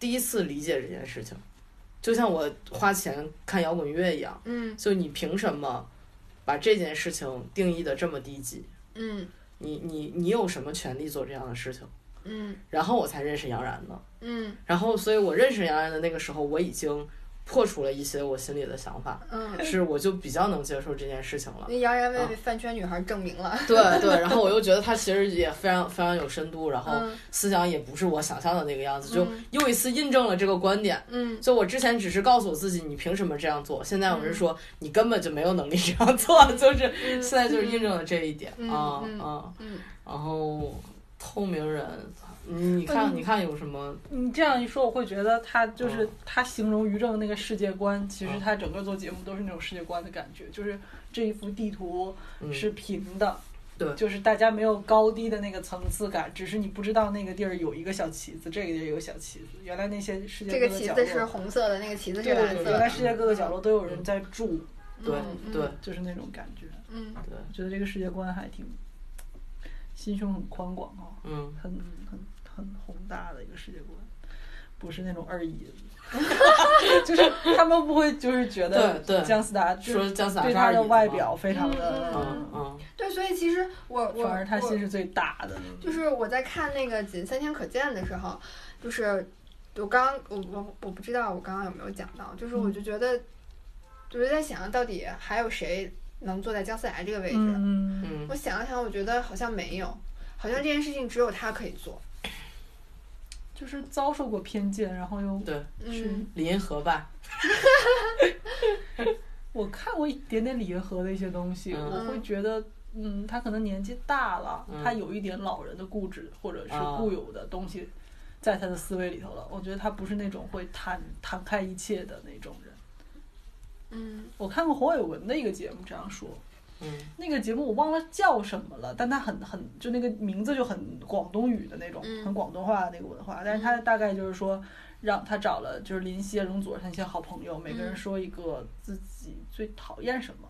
第一次理解这件事情，就像我花钱看摇滚乐一样，嗯就你凭什么把这件事情定义的这么低级？嗯你你你有什么权利做这样的事情？嗯然后我才认识杨然的。嗯然后，所以我认识杨然的那个时候，我已经破除了一些我心里的想法，嗯，是我就比较能接受这件事情了。那杨然为饭圈女孩证明了。对对，然后我又觉得他其实也非常非常有深度，然后嗯思想也不是我想象的那个样子，就嗯又一次印证了这个观点。嗯就我之前只是告诉我自己，你凭什么这样做？现在我是说，你根本就没有能力这样做，就是现在就是印证了这一点嗯啊嗯啊。嗯然后透明人，你看你看有什么？你这样一说，我会觉得他就是嗯他形容于正的那个世界观，其实他整个做节目都是那种世界观的感觉，就是这一幅地图嗯。是平的，对。就是大家没有高低的那个层次感，只是你不知道那个地儿有一个小旗子，这个地儿有个小旗子，原来那些世界这个各个角旗子是落，红色的，那个旗子是蓝色的。原来世界各个角落都有人在住，对嗯对。就是那种感觉。嗯。对，我觉得这个世界观还挺心胸很宽广啊，嗯，很很很宏大的一个世界观，不是那种二意的，就是他们不会就是觉得对对姜思达说姜思达对他的外表非常的，嗯嗯嗯对，所以其实我我反而他心是最大的。就是我在看那个《仅三天可见》的时候，就是我刚我我我不知道我刚刚有没有讲到，就是我就觉得，我就在想到底还有谁能坐在姜思达这个位置？嗯，嗯我想了想，我觉得好像没有，好像这件事情只有他可以做。就是遭受过偏见，然后又对，是嗯李银河吧 我看过一点点李银河的一些东西，嗯我会觉得，嗯，他可能年纪大了，嗯他有一点老人的固执或者是啊固有的东西，在他的思维里头了。我觉得他不是那种会坦坦开一切的那种人。嗯我看过黄伟文的一个节目这样说，嗯那个节目我忘了叫什么了，但它很很就那个名字就很广东语的那种，嗯很广东话的那个文化。但是它大概就是说，让他找了就是林夕、容祖儿他那些好朋友，每个人嗯说一个自己最讨厌什么，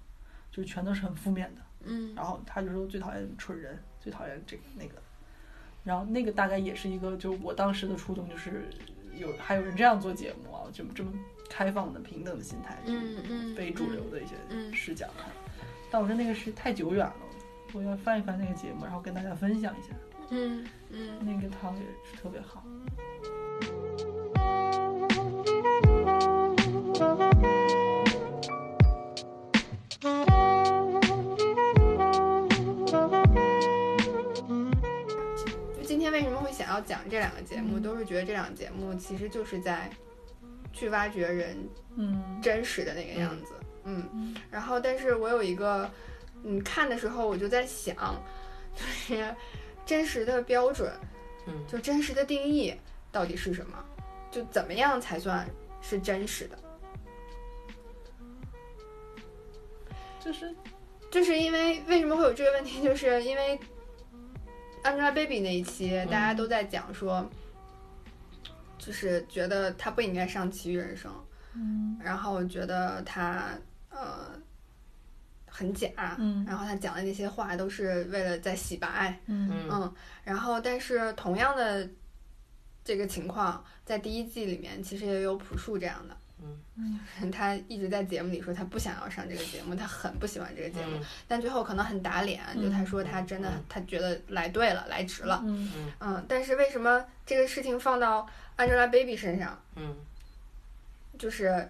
就全都是很负面的。嗯然后他就说最讨厌蠢人，最讨厌这个那个。然后那个大概也是一个，就我当时的初衷就是有还有人这样做节目啊，就这么开放的平等的心态，嗯嗯非主流的一些嗯视角看。但我说那个是太久远了，我要翻一翻那个节目，然后跟大家分享一下。嗯嗯那个汤也是特别好。就今天为什么会想要讲这两个节目，嗯都是觉得这两个节目其实就是在去挖掘人嗯真实的那个样子。嗯，然后但是我有一个，嗯，看的时候我就在想，就是真实的标准，嗯。就真实的定义到底是什么？就怎么样才算是真实的？就是就是因为为什么会有这个问题，就是因为 Angelababy 那一期大家都在讲说，就是觉得她不应该上《奇遇人生》，嗯。然后觉得她呃很假，嗯。然后他讲的那些话都是为了在洗白，嗯。嗯。嗯，然后但是同样的这个情况在第一季里面其实也有朴树这样的。嗯。他一直在节目里说他不想要上这个节目，他很不喜欢这个节目，嗯。但最后可能很打脸，就他说他真的嗯。他觉得来对了，来值了，嗯。嗯，但是为什么这个事情放到 Angelababy 身上，嗯。就是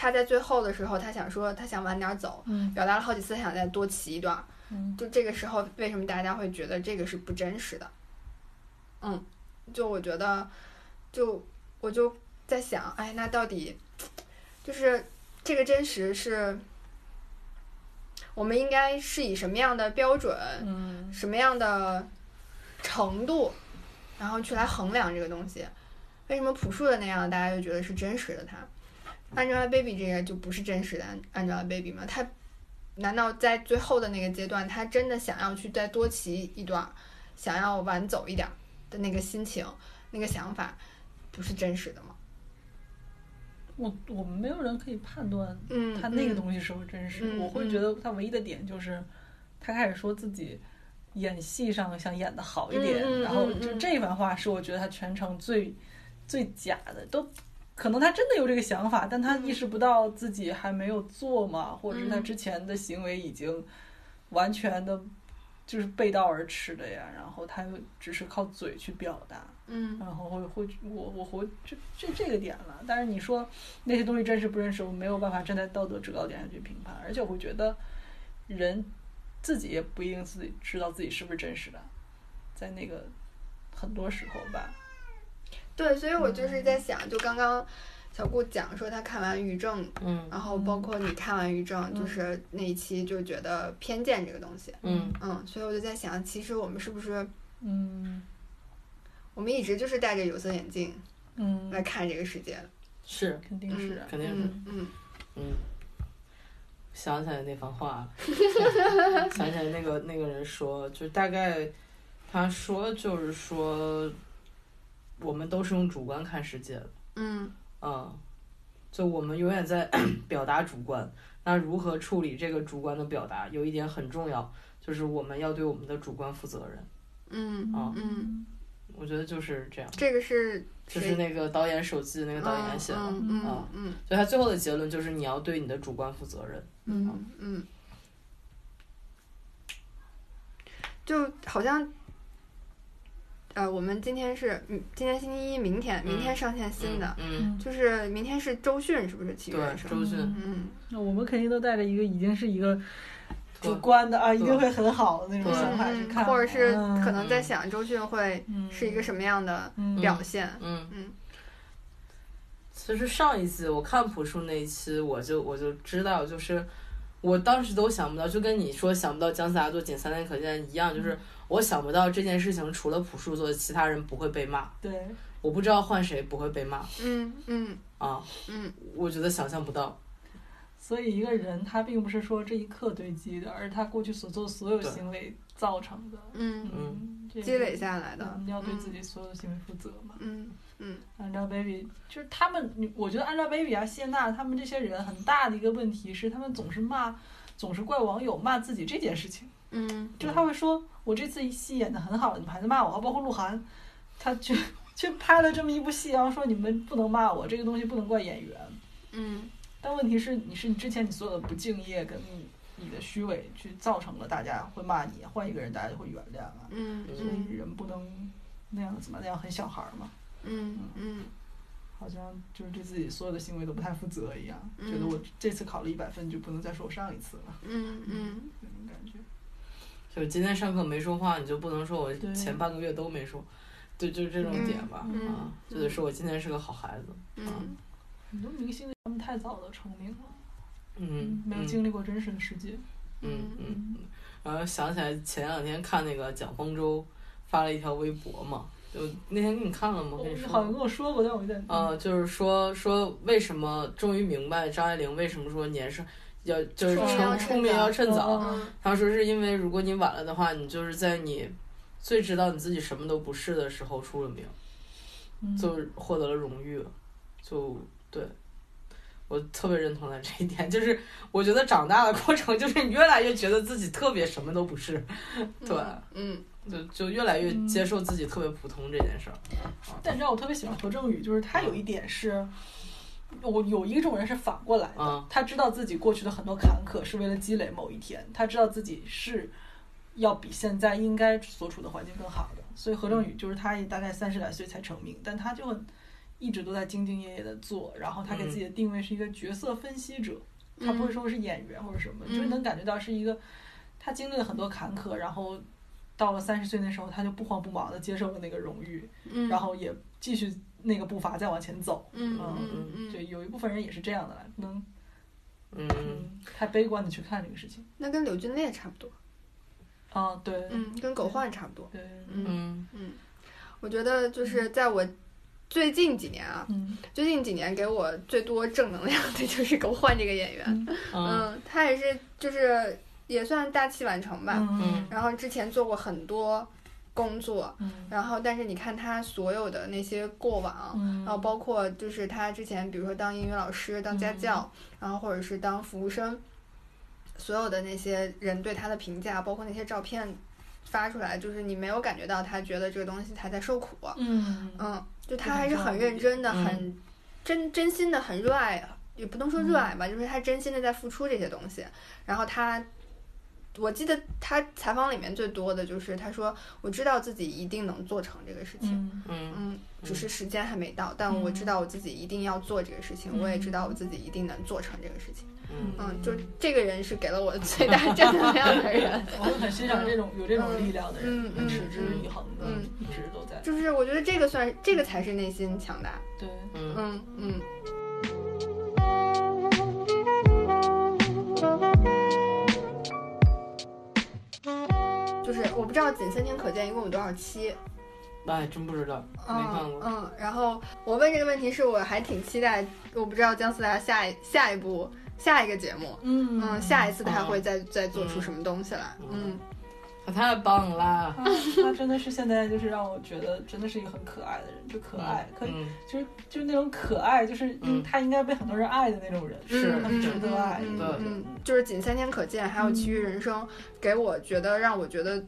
他在最后的时候，他想说他想晚点走，嗯表达了好几次他想再多骑一段，嗯就这个时候为什么大家会觉得这个是不真实的？嗯，就我觉得，就我就在想，哎，那到底就是这个真实是，我们应该是以什么样的标准、嗯什么样的程度，然后去来衡量这个东西？为什么朴树的那样大家就觉得是真实的他？Angelababy 这个就不是真实的 Angelababy 吗？她难道在最后的那个阶段，她真的想要去再多骑一段儿，想要晚走一点儿的那个心情、那个想法，不是真实的吗？我我们没有人可以判断嗯，他那个嗯东西是不是真实。嗯我会觉得他唯一的点就是，他开始说自己演戏上想演的好一点，然后就这番话是我觉得他全程最最假的，都可能他真的有这个想法，但他意识不到自己还没有做嘛，或者是他嗯之前的行为已经完全的。就是背道而驰的呀，然后他又只是靠嘴去表达，嗯然后会会我我会这这这个点了。但是你说那些东西真实不真实，我没有办法站在道德制高点上去评判，而且我会觉得人自己也不一定自己知道自己是不是真实的，在那个很多时候吧，对，所以我就是在想，就刚刚小顾讲说他看完《余正》，嗯。然后包括你看完《余正》，就是那一期就觉得偏见这个东西，嗯。嗯，所以我就在想，其实我们是不是嗯。我们一直就是戴着有色眼镜嗯，来看这个世界的？是肯定是啊，肯定是嗯嗯。嗯，想起来那番话，想起来那个那个人说，就大概他说就是说，我们都是用主观看世界的，嗯。嗯，就我们永远在 表达主观，那如何处理这个主观的表达，有一点很重要，就是我们要对我们的主观负责任。嗯啊。嗯，我觉得就是这样，这个是就是那个导演手记那个导演写的，嗯嗯所以他最后的结论就是你要对你的主观负责任。嗯嗯，就好像。呃，我们今天是，嗯，今天星期一，明天，明天上线新的，嗯，就是明天是周迅，是不是？七月生。周迅，嗯那我们肯定都带着一个已经是一个对主观的啊，一定会很好的那种对想法去嗯，看，或者是嗯可能在想周迅会嗯是一个什么样的嗯表现。嗯嗯其实上一季我看朴树那一期，我就我就知道，就是我当时都想不到，就跟你说想不到姜思达做《仅三天可见》一样，就是我想不到这件事情除了朴树做，其他人不会被骂。对，我不知道换谁不会被骂嗯嗯啊，嗯我觉得想象不到。所以一个人他并不是说这一刻堆积的，而是他过去所做所有行为造成的。嗯，嗯，积累下来的你。要对自己所有的行为负责嘛。嗯嗯 Angelababy 就是他们，我觉得 Angelababy 啊、谢娜他们这些人很大的一个问题是，他们总是骂，总是怪网友骂自己这件事情。嗯就是他会说，我这次戏演的很好，你们还在骂我，包括鹿晗，他去去拍了这么一部戏，然后说你们不能骂我，这个东西不能怪演员。嗯但问题是，你是你之前你所有的不敬业跟你你的虚伪，去造成了大家会骂你，换一个人大家就会原谅啊。嗯所以人不能那样子嘛，那样很小孩儿嘛，嗯嗯好像就是对自己所有的行为都不太负责一样，嗯觉得我这次考了一百分就不能再说我上一次了，嗯嗯。就是今天上课没说话，你就不能说我前半个月都没说，对，就是这种点吧，嗯啊，就得说我今天是个好孩子，嗯很多明星他们太早的成名了，嗯，没有嗯经历过真实的世界。嗯嗯，然后想起来前两天看那个蒋方舟发了一条微博嘛，就那天给你看了吗？跟你说你好像跟我说过，但我有点呃，就是说说为什么终于明白张爱玲为什么说年少要就是成出名要趁早。嗯嗯她说是因为如果你晚了的话，你就是在你最知道你自己什么都不是的时候出了名，嗯就获得了荣誉，就对。我特别认同他这一点，就是我觉得长大的过程，就是你越来越觉得自己特别什么都不是，对，嗯就就越来越接受自己特别普通这件事儿。但你知道我特别喜欢何正宇，就是他有一点是，我有一种人是反过来的，嗯。他知道自己过去的很多坎坷是为了积累某一天，他知道自己是要比现在应该所处的环境更好的，所以何正宇就是他也大概三十来岁才成名，但他就很一直都在兢兢业业的做，然后他给自己的定位是一个角色分析者，他不会说是演员或者什么，嗯就是能感觉到是一个他经历了很多坎坷，然后。到了三十岁那时候，他就不慌不忙的接受了那个荣誉，嗯，然后也继续那个步伐再往前走。嗯嗯嗯嗯，就有一部分人也是这样的啦，不能嗯嗯太悲观的去看这个事情。那跟柳俊烈差不多，啊，对，嗯，跟狗焕差不多，对，嗯，嗯我觉得就是在我最近几年啊，嗯最近几年给我最多正能量的就是狗焕这个演员，嗯嗯嗯，他也是就是也算大器晚成吧，嗯然后之前做过很多工作，嗯。然后但是你看他所有的那些过往，嗯，然后包括就是他之前比如说当英语老师、当家教，然后或者是当服务生，所有的那些人对他的评价，包括那些照片发出来，就是你没有感觉到他觉得这个东西他在受苦，嗯。嗯，就他还是很认真的、嗯。很真真心的、很热爱，也不能说热爱吧，就是他真心的在付出这些东西。然后他，我记得他采访里面最多的就是他说：“我知道自己一定能做成这个事情，嗯嗯嗯，只是时间还没到，但我知道我自己一定要做这个事情，嗯我也知道我自己一定能做成这个事情。嗯嗯，就这个人是给了我最大正能量的人。我很欣赏这种有这种力量的人，持之以恒的，嗯一直都在。就是我觉得这个算这个才是内心强大。对，嗯嗯就是我不知道《仅三天可见》一共有多少期，那还，真不知道，没看过。嗯嗯。然后我问这个问题是我还挺期待，我不知道姜思达下一下一部下一个节目，嗯嗯，下一次他会再再做出什么东西来，嗯他太棒了，他他真的是现在就是让我觉得真的是一个很可爱的人，就可爱，可以嗯就是就是那种可爱，就是嗯他应该被很多人爱的那种人，是很值得爱。的嗯，就是仅三天可见，还有其余人生，给我觉得让我觉得。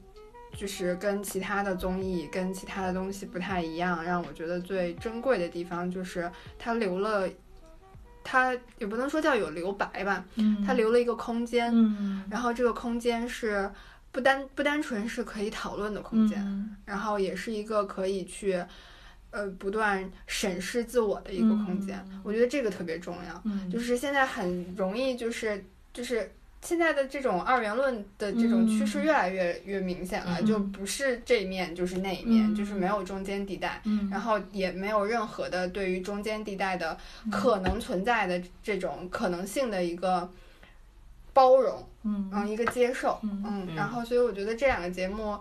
就是跟其他的综艺、跟其他的东西不太一样，让我觉得最珍贵的地方就是他留了，他也不能说叫有留白吧，嗯他留了一个空间，嗯然后这个空间是不单不单纯是可以讨论的空间，嗯然后也是一个可以去，呃，不断审视自我的一个空间。嗯我觉得这个特别重要。嗯就是现在很容易，就是就是现在的这种二元论的这种趋势嗯越来越、越明显了，嗯就不是这一面就是那一面，嗯就是没有中间地带。嗯然后也没有任何的对于中间地带的可能存在的这种可能性的一个包容，嗯嗯，一个接受，嗯嗯然后所以我觉得这两个节目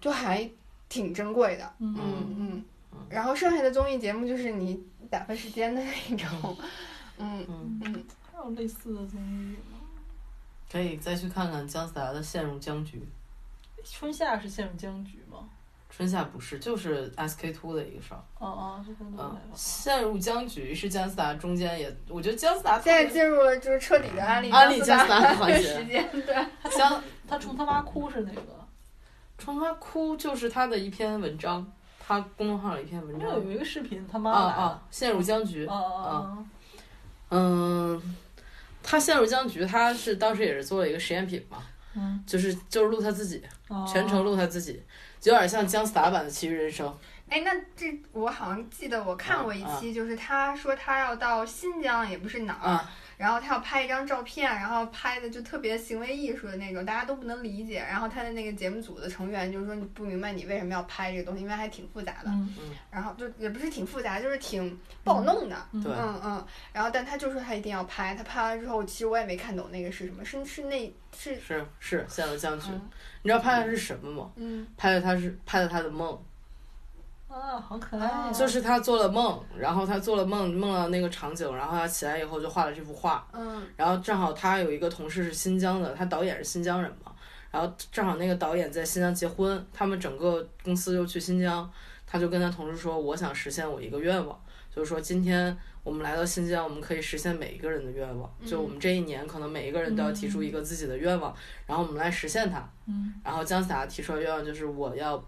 就还挺珍贵的，嗯嗯嗯，然后剩下的综艺节目就是你打发时间的那种，嗯嗯，嗯，还有类似的综艺吗？可以再去看看姜思达的《陷入僵局》。春夏是陷入僵局吗？春夏不是，就是 SK two 的一个事儿。哦哦，是跟嗯，陷入僵局是姜思达中间也，我觉得姜思达现在进入了就是彻底的安利安利姜思达的环节 时间，对，姜 他冲他妈哭是那个，冲他哭就是他的一篇文章，他公众号有一篇文章。他有一个视频，他妈陷入僵局。啊啊嗯，他陷入僵局，他是当时也是做了一个实验品嘛，嗯，就是就是录他自己，啊全程录他自己，就有点像姜思达版的《奇遇人生》。哎，那这我好像记得我看过一啊期，就是他说他要到新疆，也不是哪儿，啊然后他要拍一张照片，然后拍的就特别行为艺术的那种，大家都不能理解。然后他的那个节目组的成员就是说你不明白你为什么要拍这个东西，因为还挺复杂的。嗯然后就也不是挺复杂，就是挺不好弄的。嗯对嗯嗯，然后但他就说他一定要拍，他拍完之后，其实我也没看懂那个是什么，是是那是是是现在的将军，嗯你知道拍的是什么吗？嗯拍的他是拍的他的梦，啊，好可爱呀！就是他做了梦，然后他做了梦，梦到那个场景，然后他起来以后就画了这幅画，嗯。然后正好他有一个同事是新疆的，他导演是新疆人嘛，然后正好那个导演在新疆结婚，他们整个公司又去新疆，他就跟他同事说，我想实现我一个愿望，就是说今天我们来到新疆，我们可以实现每一个人的愿望，就我们这一年可能每一个人都要提出一个自己的愿望，然后我们来实现它。嗯。然后姜思达提出的愿望就是我要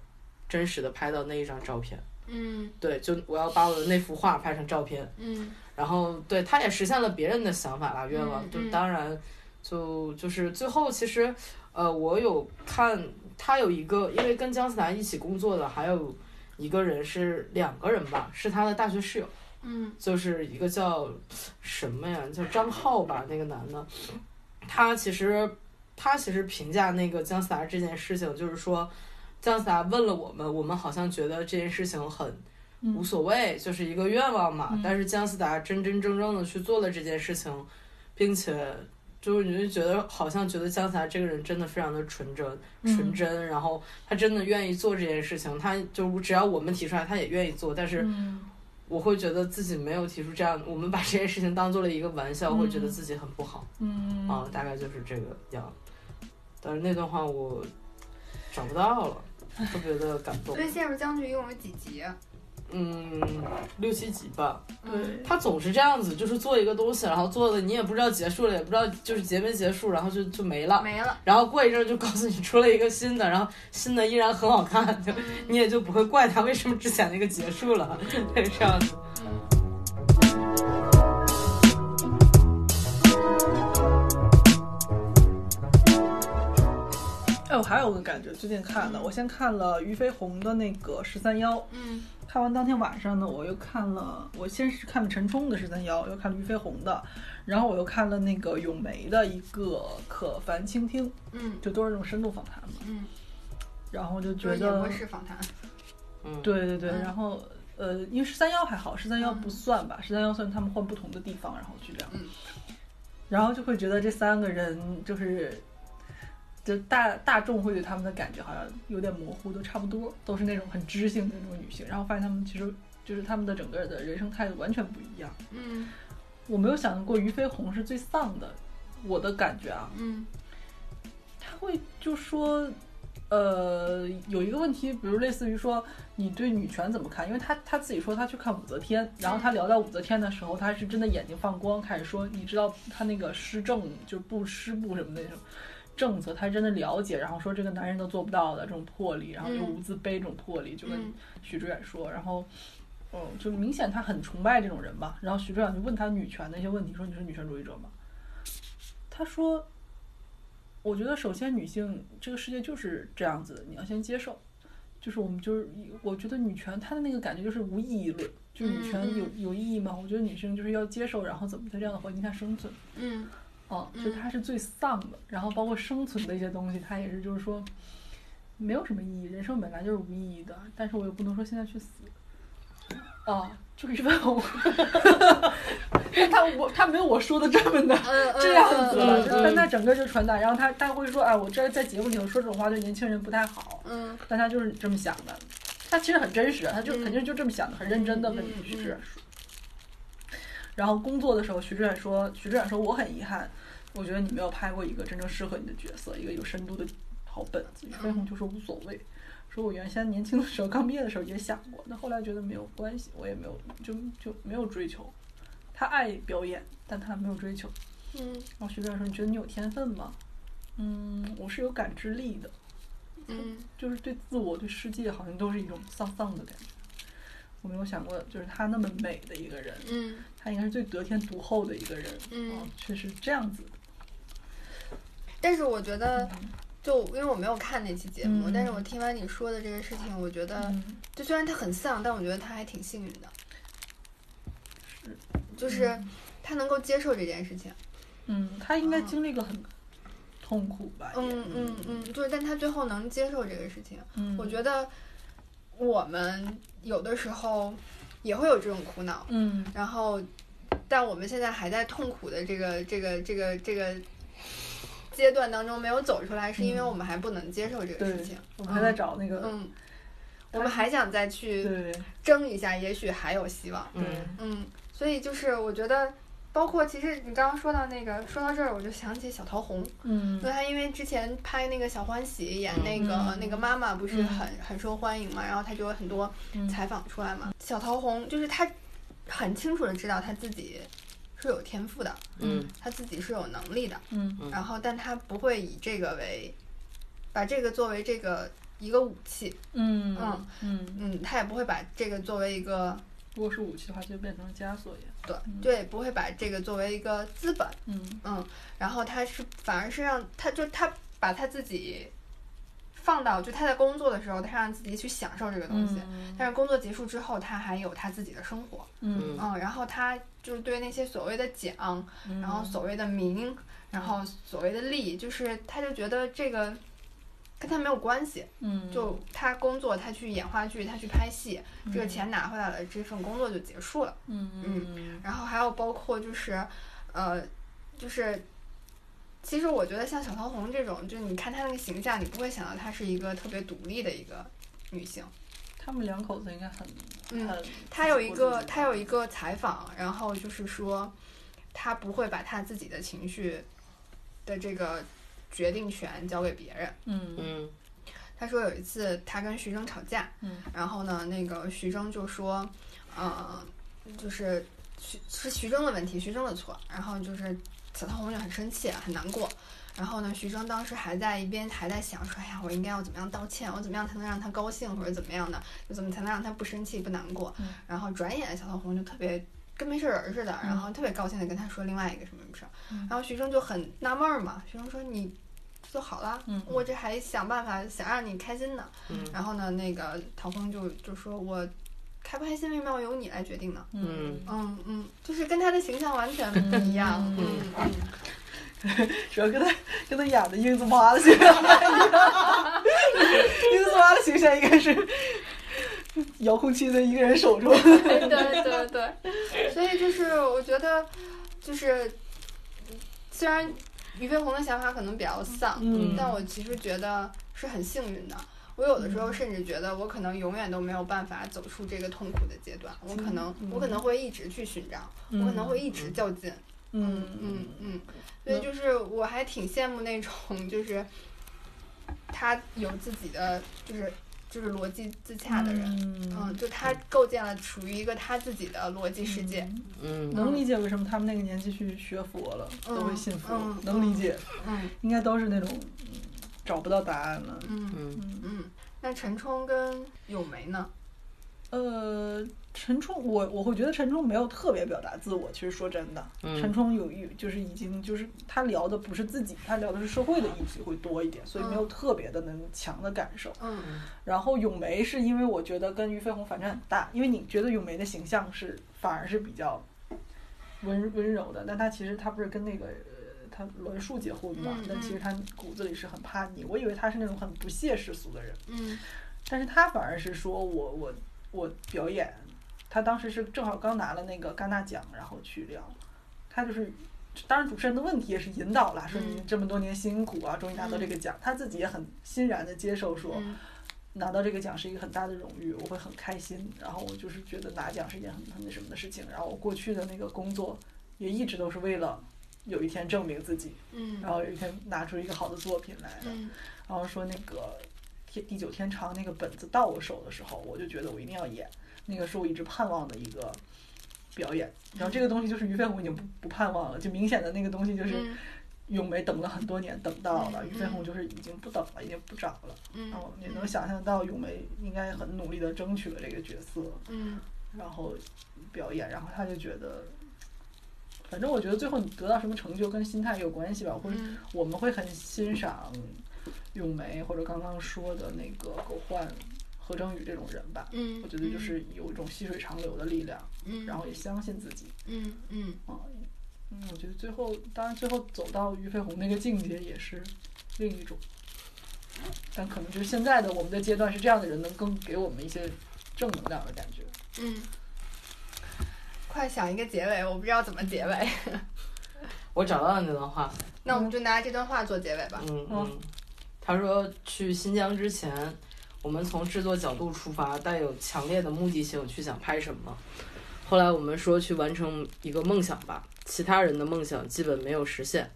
真实的拍到那一张照片，嗯对，就我要把我的那幅画拍成照片。嗯然后对他也实现了别人的想法啦，愿望。就当然，就就是最后其实，呃，我有看他有一个，因为跟姜思达一起工作的还有一个人是两个人吧，是他的大学室友，嗯就是一个叫什么呀，叫张浩吧，那个男的，他其实他其实评价那个姜思达这件事情，就是说。姜思达问了我们，我们好像觉得这件事情很嗯。无所谓，就是一个愿望嘛。嗯。但是姜思达真真正正的去做了这件事情，并且就是你就觉得好像觉得姜思达这个人真的非常的纯真、嗯。纯真，然后他真的愿意做这件事情，他就只要我们提出来，他也愿意做。但是嗯。我会觉得自己没有提出这样，我们把这件事情当做了一个玩笑，嗯会觉得自己很不好。嗯。啊，大概就是这个样。但是那段话我找不到了，特别的感动所。以《陷入将军》一共有几集啊？嗯，六七集吧。对，他总是这样子，就是做一个东西，然后做的你也不知道结束了，也不知道就是结没结束，然后就就没了。没了。然后过一阵儿就告诉你出了一个新的，然后新的依然很好看，就 你也就不会怪他为什么之前那个结束了，是这样子。哎，我还有个感觉，最近看的，我先看了俞飞鸿的那个《十三幺》，嗯。看完当天晚上呢，我又看了，我先是看了陈冲的《十三幺》，又看了俞飞鸿的，然后我又看了那个咏梅的一个《可凡倾听》，嗯就都是这种深度访谈嘛，嗯，然后就觉就是演播得，室访谈。嗯，对对对，嗯。然后呃，因为十三幺还好，十三幺嗯。不算吧，十三幺算他们换不同的地方，然后去这样，嗯。然后就会觉得这三个人就是，就大大众会对他们的感觉好像有点模糊，都差不多，都是那种很知性的那种女性，然后发现他们其实就是他们的整个的人生态度完全不一样。嗯。我没有想过俞飞鸿是最丧的，我的感觉啊，嗯。他会就说，呃，有一个问题，比如类似于说你对女权怎么看？因为他他自己说他去看武则天，然后他聊到武则天的时候，他是真的眼睛放光，开始说，你知道他那个施政就是不施布什么那种政策，他真的了解，然后说这个男人都做不到的这种魄力，然后又嗯无自卑这种魄力，就跟嗯许知远说，然后。嗯，就明显他很崇拜这种人吧。然后许知远就问他女权的一些问题，说你是女权主义者吗？他说，我觉得首先女性这个世界就是这样子的，你要先接受。就是我们就是，我觉得女权她的那个感觉就是无意义论，就女权有嗯有意义吗？我觉得女性就是要接受，然后怎么在这样的环境下生存。嗯哦，就它是最丧的，然后包括生存的一些东西，它也是就是说，没有什么意义，人生本来就是无意义的，但是我又不能说现在去死。啊，就是俞飞鸿，他我他没有我说的这么的嗯 这样子就但他整个就传达，然后他他会说，哎，我这在节目里头说这种话对年轻人不太好，嗯。但他就是这么想的，他其实很真实，他就嗯。肯定就这么想的，很认真的问嗯徐志远说。然后工作的时候，徐志远说，徐志远说我很遗憾，我觉得你没有拍过一个真正适合你的角色，一个有深度的好本子。俞飞鸿就说无所谓，说我原先年轻的时候刚毕业的时候也想过，但后来觉得没有关系，我也没有就就没有追求。他爱表演，但他没有追求。嗯然后徐志远说，你觉得你有天分吗？嗯，我是有感知力的。嗯就是对自我、对世界，好像都是一种丧丧的感觉。我没有想过，就是他那么美的一个人，嗯她应该是最得天独厚的一个人，嗯哦，却是这样子的。但是我觉得，就因为我没有看那期节目，嗯但是我听完你说的这个事情，我觉得嗯。就虽然他很丧，但我觉得他还挺幸运的，是就是他能够接受这件事情。嗯，他应该经历过很痛苦吧？嗯嗯嗯，就是但他最后能接受这个事情，嗯，我觉得我们有的时候也会有这种苦恼，嗯。然后但我们现在还在痛苦的这个这个这个这个阶段当中没有走出来，是因为嗯我们还不能接受这个事情。我们还在找那个，嗯，我们还想再去争一下，也许还有希望。嗯嗯，所以就是我觉得，包括其实你刚刚说到那个，说到这儿我就想起小桃红，嗯对她因为之前拍那个小欢喜演那个、嗯那个妈妈不是嗯很、很受欢迎嘛，然后她就有很多嗯采访出来嘛。小桃红就是她很清楚的知道她自己是有天赋的，嗯。他自己是有能力的，嗯。嗯。然后但他不会以这个为，把这个作为这个一个武器，嗯嗯。嗯，嗯，他也不会把这个作为一个如果是武器的话，就变成了枷锁也。对嗯。对，不会把这个作为一个资本，嗯。嗯，然后他是反而是让他就他把他自己放到就他在工作的时候，他让自己去享受这个东西，嗯。但是工作结束之后，他还有他自己的生活，嗯。嗯，然后他就是对那些所谓的奖，嗯，然后所谓的名，然后所谓的利，就是他就觉得这个跟他没有关系，嗯。就他工作，他去演话剧，他去拍戏，这个嗯。钱拿回来了，这份工作就结束了。嗯嗯。然后还有包括就是，呃，就是，其实我觉得像小桃红这种，就是你看她那个形象，你不会想到她是一个特别独立的一个女性。他们两口子应该很嗯很她有一个，她有一个采访，然后就是说，她不会把她自己的情绪的这个决定权交给别人。嗯嗯她说有一次她跟徐峥吵架，嗯然后呢，那个徐峥就说，呃，就是徐是徐峥的问题，徐峥的错。然后就是小桃红就很生气，很难过。然后呢，徐峥当时还在一边还在想说，哎呀，我应该要怎么样道歉，我怎么样才能让他高兴，或者怎么样的，就怎么才能让他不生气不难过。嗯然后转眼小桃红就特别跟没事人似的，然后特别高兴的跟他说另外一个什么什么事儿。嗯然后徐峥就很纳闷儿嘛，徐峥说你。就好了，嗯我这还想办法想让你开心呢。嗯然后呢，那个陶峰就就说我开不开心为什么要由你来决定呢？嗯嗯嗯，就是跟他的形象完全不一样。嗯主要跟他跟他演的英子妈的形象不太一样，英子妈的形象应该是遥控器在一个人手中。对对对对，所以就是我觉得，就是虽然俞飞鸿的想法可能比较丧，嗯但我其实觉得是很幸运的。我有的时候甚至觉得，我可能永远都没有办法走出这个痛苦的阶段。我可能，我可能会一直去寻找，我可能会一直较劲。嗯嗯嗯，所以就是我还挺羡慕那种，就是他有自己的，就是就是逻辑自洽的人。嗯，嗯就他构建了属于一个他自己的逻辑世界。嗯能理解为什么他们那个年纪去学佛了，嗯都会信佛，嗯能理解，嗯应该都是那种嗯找不到答案了。嗯嗯嗯，嗯。那陈冲跟咏梅呢？呃，陈冲，我我会觉得陈冲没有特别表达自我。其实说真的，嗯陈冲有一就是已经就是他聊的不是自己，他聊的是社会的议题会多一点，所以没有特别的能强的感受。嗯然后咏梅是因为我觉得跟俞飞鸿反差很大，因为你觉得咏梅的形象是反而是比较温温柔的，但她其实她不是跟那个呃她栾树结婚嘛，嗯但其实他骨子里是很叛逆。我以为他是那种很不屑世俗的人，嗯但是他反而是说我我我表演，他当时是正好刚拿了那个戛纳奖，然后去聊，他就是。当然，主持人的问题也是引导了，说你嗯这么多年辛苦啊，终于拿到这个奖，他自己也很欣然的接受说，嗯拿到这个奖是一个很大的荣誉，我会很开心。然后我就是觉得拿奖是一件很很那什么的事情。然后我过去的那个工作也一直都是为了有一天证明自己，嗯。然后有一天拿出一个好的作品来然后说那个天地久天长那个本子到我手的时候，我就觉得我一定要演，那个是我一直盼望的一个表演。然后这个东西就是俞飞鸿已经不不盼望了，就明显的那个东西就是嗯。咏梅等了很多年等到了，嗯俞飞鸿就是已经不等了，已经不找了。嗯然后也能想象到咏梅应该很努力的争取了这个角色，嗯。然后表演，然后他就觉得，反正我觉得最后你得到什么成就跟心态有关系吧，或者嗯我们会很欣赏咏梅或者刚刚说的那个狗焕、何正宇这种人吧。嗯，我觉得就是有一种细水长流的力量，嗯，然后也相信自己。嗯嗯啊，嗯，我觉得最后，当然最后走到俞飞鸿那个境界也是另一种，但可能就是现在的我们的阶段是这样的人能更给我们一些正能量的感觉。嗯，快想一个结尾，我不知道怎么结尾，我找到了那段话，那我们就拿这段话做结尾吧。嗯哦嗯，他说去新疆之前，我们从制作角度出发，带有强烈的目的性去想拍什么。后来我们说去完成一个梦想吧，其他人的梦想基本没有实现，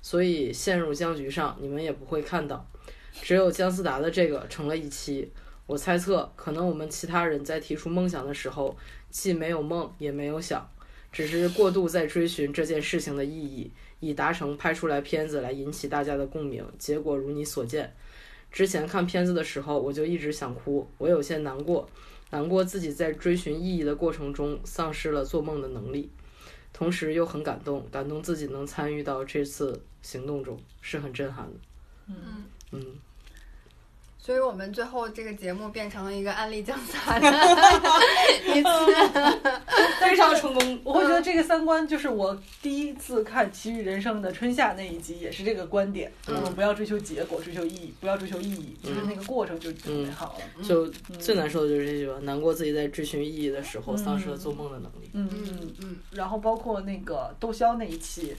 所以陷入僵局上，你们也不会看到。只有姜思达的这个成了一期。我猜测，可能我们其他人在提出梦想的时候，既没有梦，也没有想，只是过度在追寻这件事情的意义，以达成拍出来片子来引起大家的共鸣。结果如你所见。之前看片子的时候，我就一直想哭，我有些难过，难过自己在追寻意义的过程中丧失了做梦的能力，同时又很感动，感动自己能参与到这次行动中，是很震撼的。嗯，嗯，所以我们最后这个节目变成了一个安利姜思达的一次。非常成功。我会觉得这个三观就是我第一次看《奇遇人生》的春夏那一集，也是这个观点。嗯我们不要追求结果，追求意义，不要追求意义，就是那个过程就就美好了。就最难受的就是这句话，难过自己在追寻意义的时候嗯丧失了做梦的能力。嗯嗯嗯然后包括那个窦骁那一期，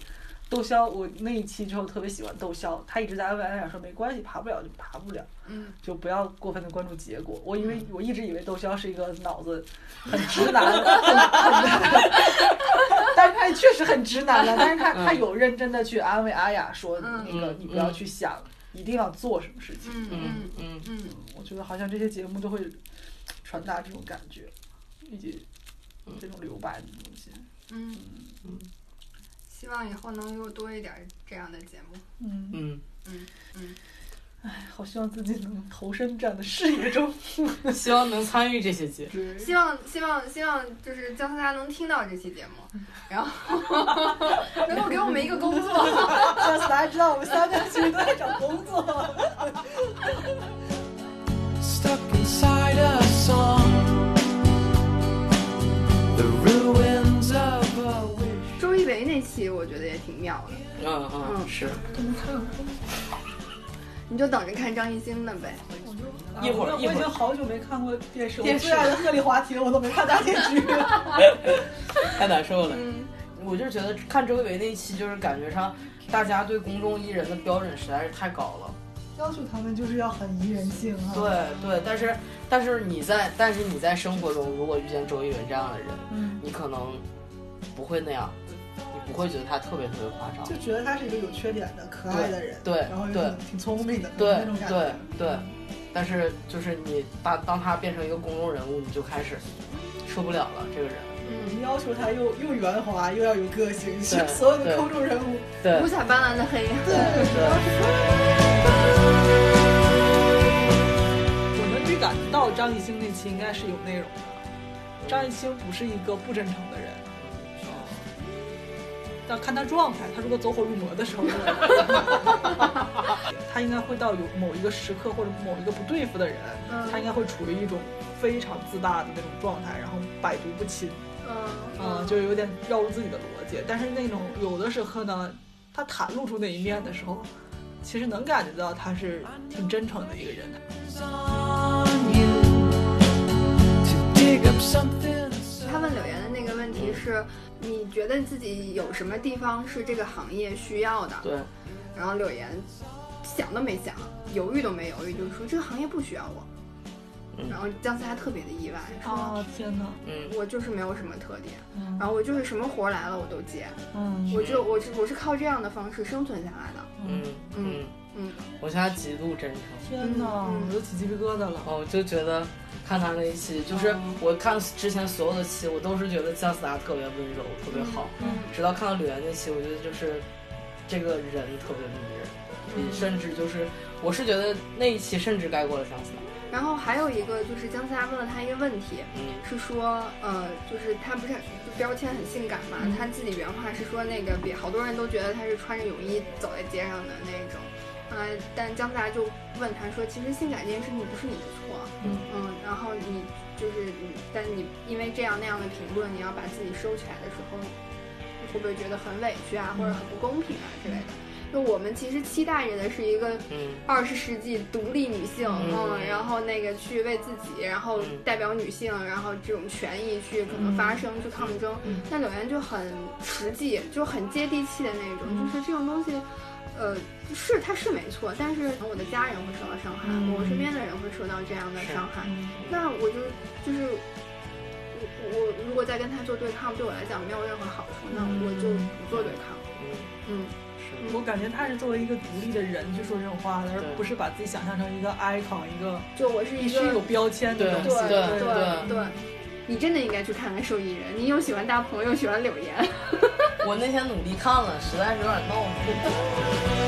窦骁我那一期之后特别喜欢窦骁，他一直在安慰安雅说没关系，爬不了就爬不了，嗯。就不要过分的关注结果。我因为我一直以为窦骁是一个脑子很 直男，很很 但是他也确实很直男了，但是他他有认真的去安慰阿雅说嗯。那个嗯你不要去想一定要做什么事情。嗯嗯嗯嗯我觉得好像这些节目都会传达这种感觉，以及这种留白的东西。嗯。嗯希望以后能有多一点这样的节目。嗯，嗯嗯嗯，哎，好希望自己能投身这样的事业中。嗯，希望能参与这些节。目，希望希望希望就是姜思达能听到这期节目，然后能够给我们一个工作。让大家知道我们三个其实都在找工作。stuck inside a song. The ruins of a. 周一围那期我觉得也挺妙的，嗯嗯嗯是。你就等着看张艺兴的呗。一会儿我一会儿已经好久没看过电视，电视我最爱的鹤唳华亭我都没看大结局。太难受了。嗯我就觉得看周一围那一期，就是感觉上大家对公众艺人的标准实在是太高了。要求他们就是要很宜人性啊。对对，但是但是你在但是你在生活中，如果遇见周一围这样的人，嗯，你可能不会那样，你不会觉得他特别特别夸张就。觉得他是一个有缺点的可爱的人，对然后又对挺挺聪明的对那种感对觉。对，但是就是你当当他变成一个公众人物，你就开始受不了了。这个人，我们要求他又又圆滑又要有个性，对所有的公众人物五彩斑斓的黑。对我能预感到张艺兴那期应该是有内容的。张艺兴不是一个不真诚的人，要看他状态。他如果走火入魔的时候，他应该会到有某一个时刻或者某一个不对付的人，嗯他应该会处于一种非常自大的那种状态，然后百毒不侵。嗯嗯，就有点绕入自己的逻辑。但是那种有的时候呢，他袒露出那一面的时候，其实能感觉到他是挺真诚的一个人。On you to dig up something. 他问柳岩的那个问题是：你觉得自己有什么地方是这个行业需要的？对，然后柳岩想都没想，犹豫都没犹豫，就说这个行业不需要我。嗯然后姜思达特别的意外，说、哦天哪！嗯我就是没有什么特点，嗯然后我就是什么活儿来了我都接，嗯我就我是我是靠这样的方式生存下来的。嗯嗯嗯，我现在极度真诚。天哪，嗯我都起鸡皮疙瘩了。哦，我就觉得看他那一期，就是我看之前所有的期，我都是觉得姜思达特别温柔，特别好。嗯直到看到柳岩那期，我觉得就是这个人特别迷人，嗯甚至就是我是觉得那一期甚至盖过了姜思达。然后还有一个就是姜思达问了他一个问题，嗯是说，呃，就是他不是就标签很性感嘛？他自己原话是说，那个比好多人都觉得他是穿着泳衣走在街上的那种，呃，但姜思达就问他说，其实性感这件事情不是你的错，嗯然后你就是你，但你因为这样那样的评论，你要把自己收起来的时候，你会不会觉得很委屈啊，或者很不公平啊之类的？就我们其实期待着的是一个嗯二十世纪独立女性，嗯嗯，然后那个去为自己，然后嗯代表女性，然后这种权益去可能发声、去抗争。嗯但柳岩就很实际，就很接地气的那种，就是这种东西。呃，是他是没错，但是我的家人会受到伤害，嗯。我身边的人会受到这样的伤害，嗯。那我就就是我我如果再跟他做对抗，对我来讲没有任何好处，那我就不做对抗。嗯嗯，是我感觉他是作为一个独立的人去说这种话的，而不是把自己想象成一个 icon，一个就我是一个必须有标签的东对西。对对。对对，你真的应该去看看《受益人》，你又喜欢大鹏，又喜欢柳岩。我那天努力看了，实在是有点闹腾。